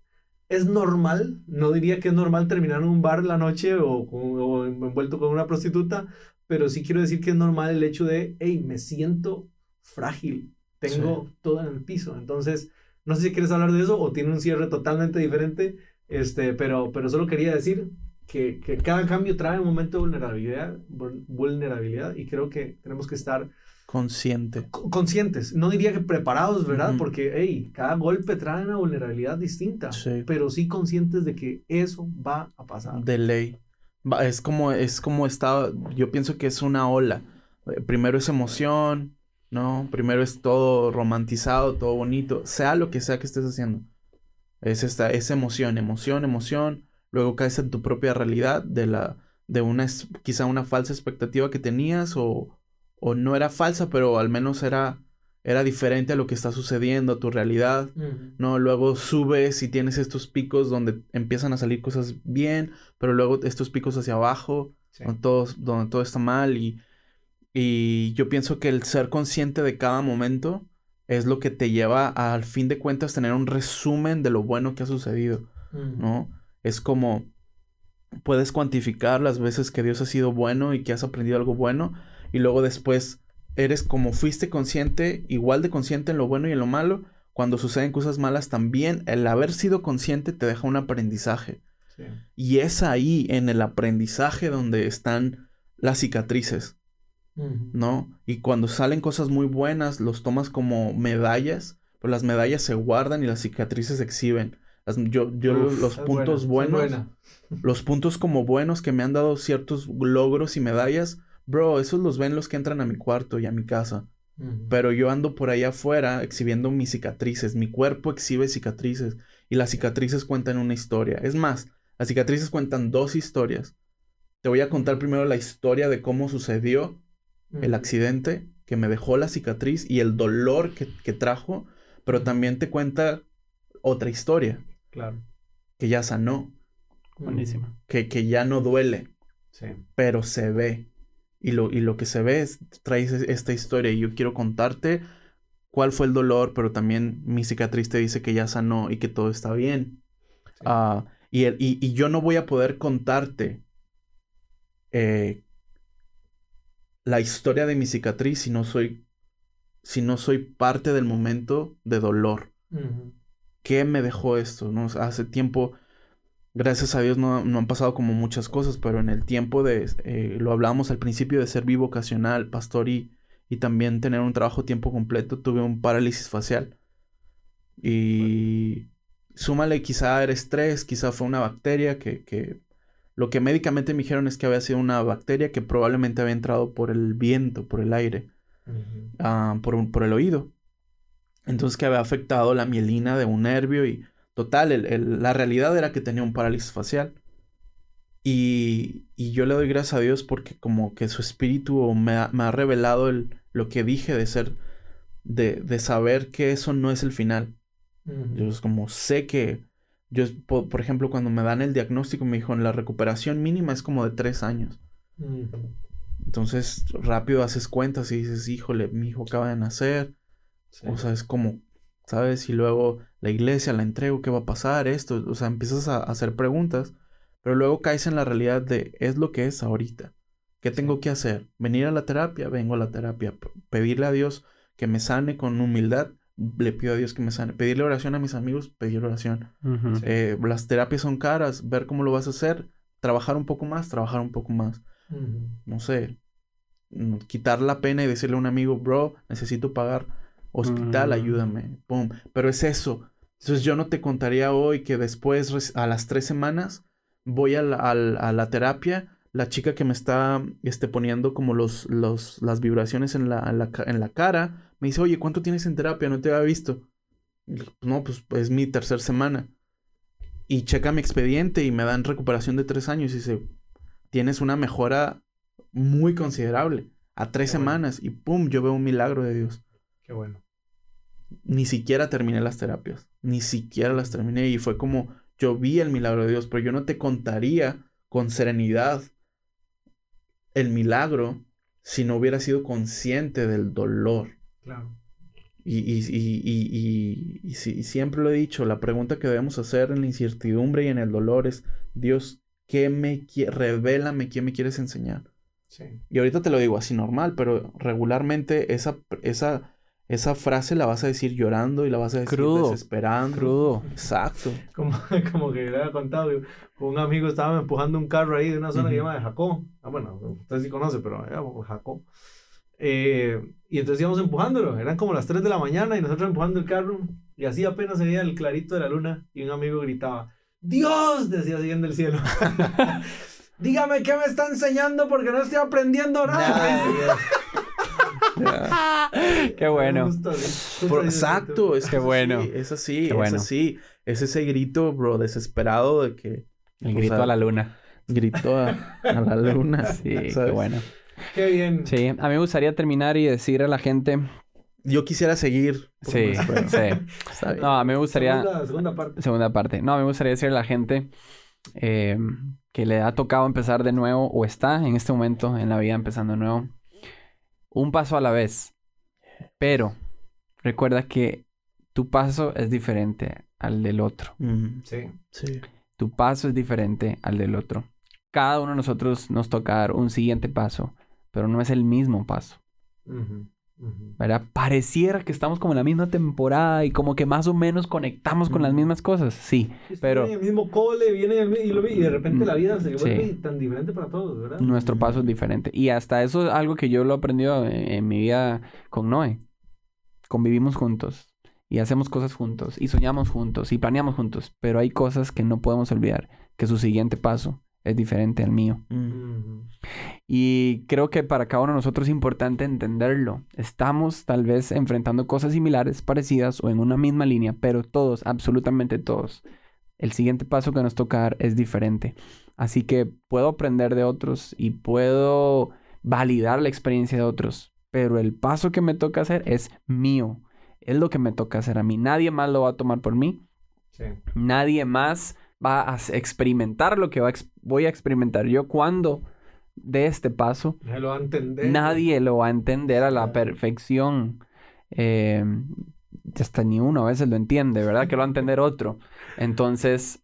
Speaker 4: es normal, no diría que es normal terminar en un bar la noche o, con- o envuelto con una prostituta, pero sí quiero decir que es normal el hecho de, hey, me siento frágil, tengo todo en el piso. Entonces, no sé si quieres hablar de eso o tiene un cierre totalmente diferente, este, pero, pero solo quería decir que, que cada cambio trae un momento de vulnerabilidad, vul- vulnerabilidad y creo que tenemos que estar
Speaker 5: Consciente.
Speaker 4: co- conscientes, no diría que preparados, ¿verdad? Porque, hey, cada golpe trae una vulnerabilidad distinta,
Speaker 5: Sí.
Speaker 4: pero sí conscientes de que eso va a pasar.
Speaker 5: De ley. Es como, es como está, yo pienso que es una ola. Eh, Primero es emoción, ¿no? Primero es todo romantizado, todo bonito, sea lo que sea que estés haciendo. Es esta, es emoción, emoción, emoción. Luego caes en tu propia realidad de la, de una, quizá una falsa expectativa que tenías o, o no era falsa, pero al menos era, era diferente a lo que está sucediendo, a tu realidad. ¿no? Luego subes y tienes estos picos donde empiezan a salir cosas bien, pero luego estos picos hacia abajo,
Speaker 4: Sí.
Speaker 5: donde todo, donde todo está mal y, y yo pienso que el ser consciente de cada momento es lo que te lleva a, al fin de cuentas tener un resumen de lo bueno que ha sucedido, ¿no? Es como puedes cuantificar las veces que Dios ha sido bueno y que has aprendido algo bueno y luego después eres como fuiste consciente, igual de consciente en lo bueno y en lo malo, cuando suceden cosas malas también el haber sido consciente te deja un aprendizaje
Speaker 4: Sí.
Speaker 5: y es ahí en el aprendizaje donde están las cicatrices. ¿no? Y cuando salen cosas muy buenas los tomas como medallas, pero las medallas se guardan y las cicatrices se exhiben. Las- yo yo
Speaker 4: Uf,
Speaker 5: los puntos
Speaker 4: buena,
Speaker 5: buenos los puntos como buenos que me han dado ciertos logros y medallas, bro, esos los ven los que entran a mi cuarto y a mi casa. Pero yo ando por allá afuera exhibiendo mis cicatrices, mi cuerpo exhibe cicatrices y las cicatrices cuentan una historia. Es más, las cicatrices cuentan dos historias. Te voy a contar primero la historia de cómo sucedió el accidente que me dejó la cicatriz y el dolor que, que trajo, pero también te cuenta otra historia
Speaker 4: Claro.
Speaker 5: que ya sanó,
Speaker 3: Buenísimo.
Speaker 5: que, que ya no duele.
Speaker 4: Sí.
Speaker 5: pero se ve. Y lo, y lo que se ve es, traes es- esta historia y yo quiero contarte cuál fue el dolor, pero también mi cicatriz te dice que ya sanó y que todo está bien.
Speaker 4: Sí.
Speaker 5: Ah, y, el- y, y yo no voy a poder contarte eh, la historia de mi cicatriz si no soy, si no soy parte del momento de dolor. ¿Qué me dejó esto? ¿no? O sea, hace tiempo, gracias a Dios, no, no han pasado como muchas cosas, pero en el tiempo de, eh, lo hablábamos al principio de ser bivocacional, pastor y, y también tener un trabajo tiempo completo, tuve un parálisis facial. Y súmale, quizá era estrés, quizá fue una bacteria que, que lo que médicamente me dijeron es que había sido una bacteria que probablemente había entrado por el viento, por el aire ah, por, por el oído. Entonces que había afectado la mielina de un nervio y total, el- el- la realidad era que tenía un parálisis facial. Y, y yo le doy gracias a Dios porque como que su espíritu me ha, me ha revelado el, lo que dije de ser, de, de saber que eso no es el final. Yo es como sé que, yo, po- por ejemplo, cuando me dan el diagnóstico me dijo, la recuperación mínima es como de tres años. Entonces rápido haces cuentas y dices, híjole, mi hijo acaba de nacer.
Speaker 4: Sí.
Speaker 5: O sea, es como, ¿sabes? Y luego la iglesia la entrego, ¿qué va a pasar? Esto, o sea, empiezas a, a hacer preguntas, pero luego caes en la realidad de, es lo que es ahorita. ¿Qué tengo que hacer? ¿Venir a la terapia? Vengo a la terapia. Pedirle a Dios que me sane con humildad, le pido a Dios que me sane. Pedirle oración a mis amigos, pedir oración. Eh, las terapias son caras, ver cómo lo vas a hacer, trabajar un poco más, trabajar un poco más no sé, mm, quitar la pena y decirle a un amigo, bro, necesito pagar hospital,
Speaker 3: Mm.
Speaker 5: ayúdame, pum. Pero es eso. Entonces yo no te contaría hoy que después, a las tres semanas, voy a la, al- a la terapia, la chica que me está este, poniendo como los, los, las vibraciones en la, en la, ca- en la cara, me dice, oye, ¿cuánto tienes en terapia? No te había visto. Y No, pues es mi tercera semana. Y checa mi expediente y me dan recuperación de tres años y dice, tienes una mejora muy considerable. A tres
Speaker 4: Qué bueno.
Speaker 5: semanas y pum, yo veo un milagro de Dios.
Speaker 4: Qué bueno.
Speaker 5: Ni siquiera terminé las terapias. Ni siquiera las terminé. Y fue como yo vi el milagro de Dios, pero yo no te contaría con serenidad el milagro si no hubiera sido consciente del dolor.
Speaker 4: Claro.
Speaker 5: Y, y, y, y, y- y si- y siempre lo he dicho, la pregunta que debemos hacer en la incertidumbre y en el dolor es, Dios, ¿qué me? Revélame qué me quieres enseñar.
Speaker 4: Sí.
Speaker 5: Y ahorita te lo digo así normal, pero regularmente esa, esa, esa frase la vas a decir llorando y la vas a decir
Speaker 3: Crudo.
Speaker 5: desesperando.
Speaker 3: Crudo.
Speaker 5: Exacto.
Speaker 4: Como, como que le había contado, un amigo estaba empujando un carro ahí de una zona que se llama de Jacó. Ah, bueno, usted sí conoce, pero era Jacó. Eh, y entonces íbamos empujándolo. Eran como las 3 de la mañana y nosotros empujando el carro. Y así apenas se veía el clarito de la luna. Y un amigo gritaba: ¡Dios! Decía en el cielo. dígame qué me está enseñando porque no estoy aprendiendo nada.
Speaker 3: Qué bueno.
Speaker 4: Justo así, justo
Speaker 5: Por- exacto, es
Speaker 3: Qué
Speaker 5: que es
Speaker 3: bueno.
Speaker 5: así, Es así,
Speaker 3: Qué bueno.
Speaker 5: es así. Es ese grito, bro, desesperado de que...
Speaker 3: El grito
Speaker 5: sea,
Speaker 3: a la luna.
Speaker 5: Grito a, a la luna.
Speaker 3: Sí, qué bueno.
Speaker 4: Qué bien.
Speaker 3: Sí, a mí me gustaría terminar y decir a la gente.
Speaker 5: Yo quisiera seguir.
Speaker 3: Sí,
Speaker 5: más, pero
Speaker 3: sí. No, a mí me gustaría.
Speaker 4: Segunda, segunda parte.
Speaker 3: Segunda parte. No, a mí me gustaría decirle a la gente eh, que le ha tocado empezar de nuevo o está en este momento en la vida empezando de nuevo. Un paso a la vez. Pero recuerda que tu paso es diferente al del otro.
Speaker 5: Mm,
Speaker 4: Sí.
Speaker 5: sí.
Speaker 3: Tu paso es diferente al del otro. Cada uno de nosotros nos toca dar un siguiente paso, pero no es el mismo paso. ¿Verdad? Pareciera que estamos como en la misma temporada y como que más o menos conectamos con las mismas cosas. Sí, pero
Speaker 4: Viene en el mismo cole, viene en el y, lo y de repente la vida se
Speaker 3: sí.
Speaker 4: vuelve tan diferente para todos, ¿verdad?
Speaker 3: nuestro paso es diferente. Y hasta eso es algo que yo lo he aprendido en, en mi vida con Noé. Convivimos juntos y hacemos cosas juntos y soñamos juntos y planeamos juntos, pero hay cosas que no podemos olvidar, que su siguiente paso es diferente al mío.
Speaker 5: Mm,
Speaker 4: Ujú.
Speaker 3: Y creo que para cada uno de nosotros es importante entenderlo. Estamos tal vez enfrentando cosas similares, parecidas o en una misma línea, pero todos, absolutamente todos, el siguiente paso que nos toca dar es diferente. Así que puedo aprender de otros y puedo validar la experiencia de otros, pero el paso que me toca hacer es mío. Es lo que me toca hacer a mí. Nadie más lo va a tomar por mí.
Speaker 4: Sí.
Speaker 3: Nadie más va a experimentar lo que va a ex- voy a experimentar yo cuando de este paso.
Speaker 4: Nadie lo va a entender.
Speaker 3: Nadie lo va a entender a la perfección. Eh, hasta ni uno a veces lo entiende, ¿verdad? Que lo va a entender otro. Entonces,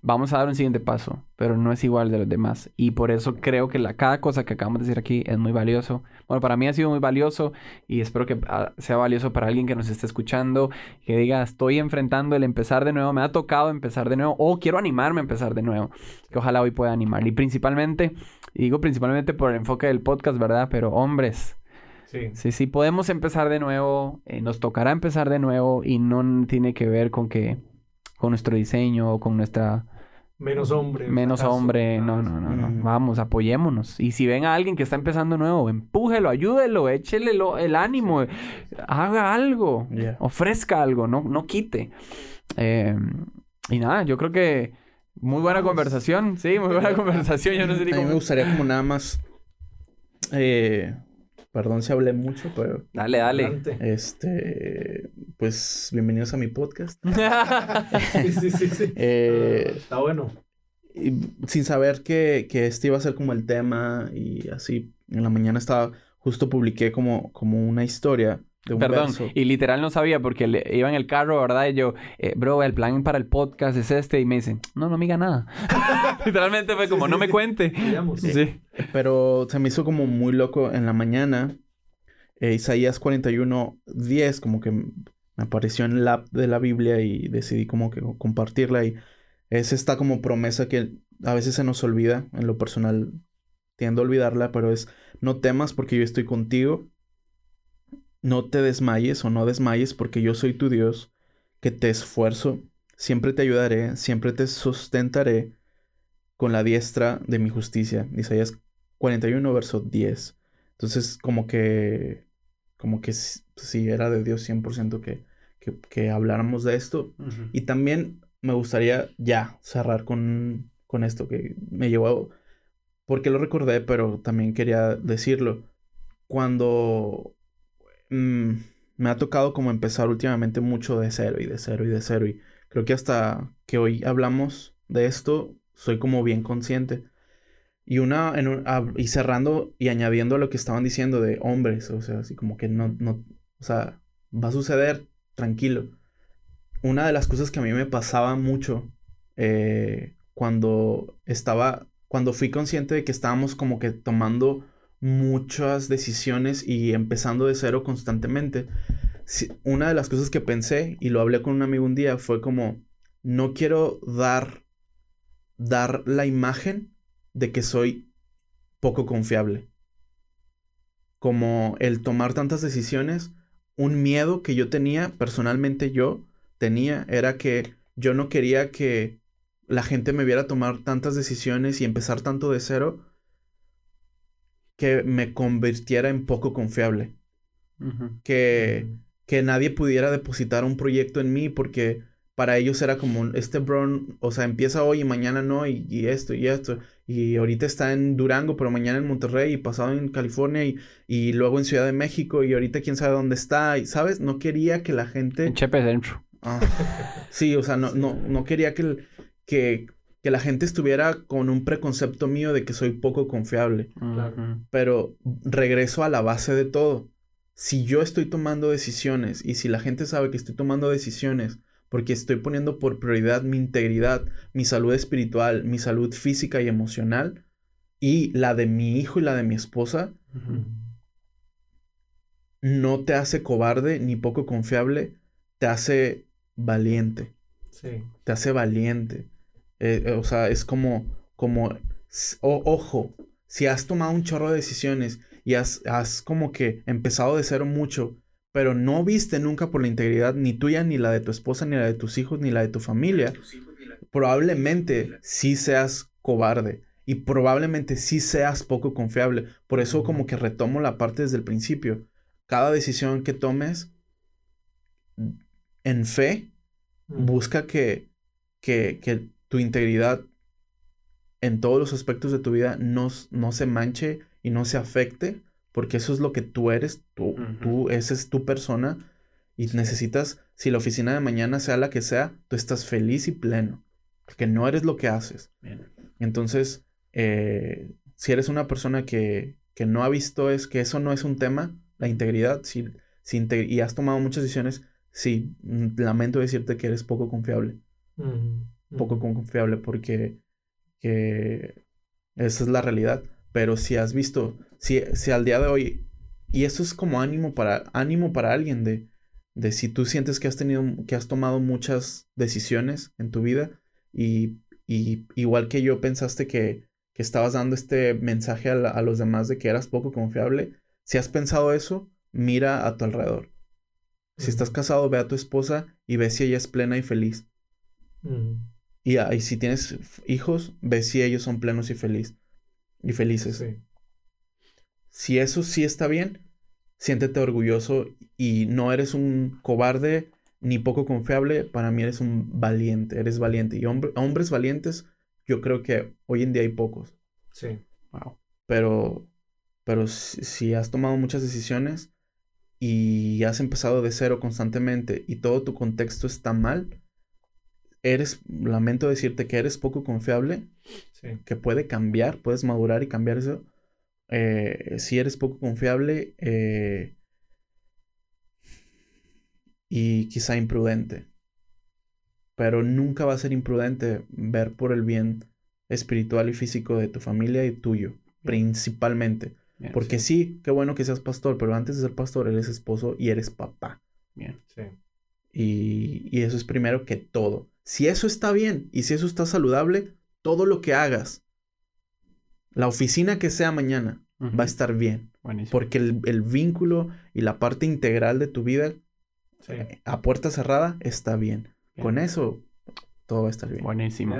Speaker 3: vamos a dar un siguiente paso, pero no es igual de los demás. Y por eso creo que la, cada cosa que acabamos de decir aquí es muy valioso. Bueno, para mí ha sido muy valioso y espero que ah, sea valioso para alguien que nos esté escuchando, que diga, estoy enfrentando el empezar de nuevo, me ha tocado empezar de nuevo o quiero animarme a empezar de nuevo. Que ojalá hoy pueda animar. Y principalmente, y digo principalmente por el enfoque del podcast, ¿verdad? Pero hombres,
Speaker 4: Sí.
Speaker 3: Sí, sí, podemos empezar de nuevo, eh, nos tocará empezar de nuevo y no tiene que ver con que, con nuestro diseño o con nuestra
Speaker 4: Menos hombre.
Speaker 3: menos
Speaker 4: fracaso,
Speaker 3: hombre, no,
Speaker 4: más.
Speaker 3: no, no, no,
Speaker 5: Mm.
Speaker 3: vamos, apoyémonos. Y si ven a alguien que está empezando nuevo, empújelo, ayúdelo, échele lo- el ánimo, haga algo,
Speaker 5: Yeah.
Speaker 3: ofrezca algo, no, no quite. Eh, y nada, yo creo que muy buena
Speaker 4: Vamos.
Speaker 3: conversación, sí, muy buena conversación, yo no sé ni
Speaker 5: A mí me
Speaker 3: cómo...
Speaker 5: gustaría como nada más... eh, perdón si hablé mucho, pero...
Speaker 3: Dale, dale.
Speaker 4: Adelante.
Speaker 5: Este... Pues bienvenidos a mi podcast.
Speaker 4: Sí, sí, sí, sí.
Speaker 5: Eh,
Speaker 4: Está bueno.
Speaker 5: y sin saber que, que este iba a ser como el tema y así. En la mañana estaba... Justo publiqué como, como una historia de un
Speaker 3: Perdón,
Speaker 5: verso.
Speaker 3: y literal no sabía porque le- iba en el carro, ¿verdad? Y yo, eh, bro, el plan para el podcast es este. Y me dicen, no, no me diga nada. Literalmente fue como,
Speaker 4: sí,
Speaker 3: no me cuente.
Speaker 4: Digamos.
Speaker 3: Sí.
Speaker 5: Pero se me hizo como muy loco en la mañana. eh, Isaías 41, 10, como que me apareció en la app de la Biblia y decidí como que compartirla. Y es esta como promesa que a veces se nos olvida. En lo personal tiendo a olvidarla, pero es no temas porque yo estoy contigo. No te desmayes o no desmayes porque yo soy tu Dios, que te esfuerzo. Siempre te ayudaré, siempre te sustentaré con la diestra de mi justicia. Isaías 41, verso 10. Entonces, como que, como que sí, sí era de Dios 100% que, que, que habláramos de esto. Y también me gustaría ya cerrar con, con esto que me llevó, porque lo recordé, pero también quería decirlo. Cuando mm, me ha tocado como empezar últimamente mucho de cero y de cero y de cero y creo que hasta que hoy hablamos de esto, soy como bien consciente. Y una, y cerrando y añadiendo a lo que estaban diciendo de hombres, o sea, así como que no, no, o sea, va a suceder, tranquilo. Una de las cosas que a mí me pasaba mucho eh, cuando estaba, cuando fui consciente de que estábamos como que tomando muchas decisiones y empezando de cero constantemente, una de las cosas que pensé, y lo hablé con un amigo un día, fue como, no quiero dar, dar la imagen de que soy poco confiable. Como el tomar tantas decisiones, un miedo que yo tenía, personalmente yo tenía, era que yo no quería que la gente me viera tomar tantas decisiones y empezar tanto de cero que me convirtiera en poco confiable. Que, que nadie pudiera depositar un proyecto en mí porque para ellos era como este Brown, o sea, empieza hoy y mañana no, y, y esto y esto. Y ahorita está en Durango, pero mañana en Monterrey y pasado en California y, y luego en Ciudad de México y ahorita quién sabe dónde está. Y, ¿Sabes? No quería que la gente...
Speaker 3: En Chepe Centro.
Speaker 5: Ah, sí, o sea, no, no, no quería que, que, que la gente estuviera con un preconcepto mío de que soy poco confiable. Pero regreso a la base de todo. Si yo estoy tomando decisiones y si la gente sabe que estoy tomando decisiones porque estoy poniendo por prioridad mi integridad, mi salud espiritual, mi salud física y emocional y la de mi hijo y la de mi esposa, no te hace cobarde ni poco confiable, te hace valiente.
Speaker 4: Sí.
Speaker 5: te hace valiente. Eh, eh, o sea, es como, como, o- ojo, si has tomado un chorro de decisiones y has, has como que empezado de cero mucho, pero no viste nunca por la integridad ni tuya, ni la de tu esposa, ni la de tus hijos, ni la de tu familia, probablemente sí seas cobarde y probablemente sí seas poco confiable. Por eso como que retomo la parte desde el principio. Cada decisión que tomes en fe, busca que, que, que tu integridad en todos los aspectos de tu vida no, no se manche y no se afecte, porque eso es lo que tú eres, tú, tú, esa es tu persona, y necesitas, si la oficina de mañana sea la que sea, tú estás feliz y pleno, porque no eres lo que haces.
Speaker 3: Bien.
Speaker 5: Entonces, eh, si eres una persona que, que no ha visto es que eso no es un tema, la integridad, si, si inte- y has tomado muchas decisiones, sí, mm, lamento decirte que eres poco confiable,
Speaker 4: Ujú.
Speaker 5: Poco confiable porque que esa es la realidad. Pero si has visto, si, si al día de hoy, y eso es como ánimo para, ánimo para alguien de, de si tú sientes que has tenido, que has tomado muchas decisiones en tu vida y, y igual que yo pensaste que, que estabas dando este mensaje a, la- a los demás de que eras poco confiable, si has pensado eso, mira a tu alrededor. Si estás casado, ve a tu esposa y ve si ella es plena y feliz. Y, ah, y si tienes hijos, ve si ellos son plenos y feliz y felices.
Speaker 4: Sí.
Speaker 5: Si eso sí está bien, siéntete orgulloso y no eres un cobarde ni poco confiable. Para mí eres un valiente, eres valiente. Y hombre- hombres valientes, yo creo que hoy en día hay pocos.
Speaker 4: Sí.
Speaker 3: Wow.
Speaker 5: Pero, pero si, si has tomado muchas decisiones y has empezado de cero constantemente y todo tu contexto está mal, eres, lamento decirte que eres poco confiable,
Speaker 4: Sí.
Speaker 5: que puede cambiar, puedes madurar y cambiar eso. Eh, si eres poco confiable eh, y quizá imprudente, pero nunca va a ser imprudente ver por el bien espiritual y físico de tu familia y tuyo, principalmente.
Speaker 3: Bien.
Speaker 5: Porque sí, qué bueno que seas pastor, pero antes de ser pastor eres esposo y eres papá.
Speaker 3: Bien.
Speaker 4: Sí.
Speaker 5: Y, y eso es primero que todo. Si eso está bien y si eso está saludable, todo lo que hagas, la oficina que sea mañana, va a estar bien.
Speaker 3: Buenísimo.
Speaker 5: Porque el, el vínculo y la parte integral de tu vida
Speaker 4: Sí.
Speaker 5: a puerta cerrada está bien.
Speaker 3: Bien.
Speaker 5: Con eso, todo va a estar bien.
Speaker 3: Buenísimo.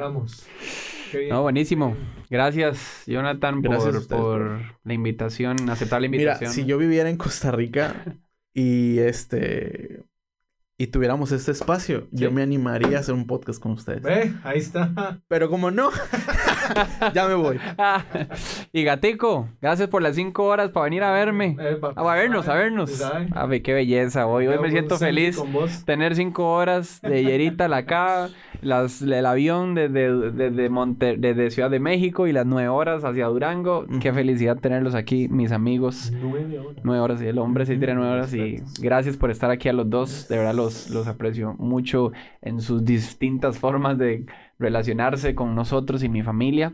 Speaker 3: No, buenísimo. Gracias, Jonathan,
Speaker 5: Gracias
Speaker 3: por,
Speaker 5: ustedes,
Speaker 3: por la invitación, aceptar la
Speaker 5: Mira,
Speaker 3: invitación.
Speaker 5: si yo viviera en Costa Rica y este y tuviéramos este espacio, yo me animaría a hacer un podcast con ustedes.
Speaker 4: Ve, ahí está.
Speaker 5: Pero como no, ya me voy.
Speaker 3: y Gatico, gracias por las cinco horas para venir a verme.
Speaker 4: Eh, pa-
Speaker 3: A vernos, a vernos. A ver, qué belleza. Hoy, hoy me siento feliz. Tener cinco horas de Yerita la acá, las, el avión desde, desde, Monte- desde Ciudad de México y las nueve horas hacia Durango. Qué felicidad tenerlos aquí, mis amigos.
Speaker 4: Nueve horas.
Speaker 3: Nueve horas, y el hombre sí tiene nueve horas y gracias por estar aquí a los dos, de verdad los, los aprecio mucho en sus distintas formas de relacionarse con nosotros y mi familia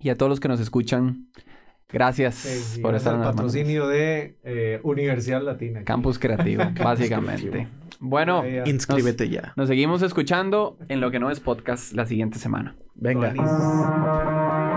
Speaker 3: y a todos los que nos escuchan, gracias
Speaker 4: Sí,
Speaker 3: por estar en manos.
Speaker 4: patrocinio de eh, Universidad Latina.
Speaker 3: Campus Creativo, básicamente. Bueno,
Speaker 5: Inscríbete ya.
Speaker 3: nos seguimos escuchando en lo que no es podcast la siguiente semana.
Speaker 5: Venga.
Speaker 4: Buenísimo.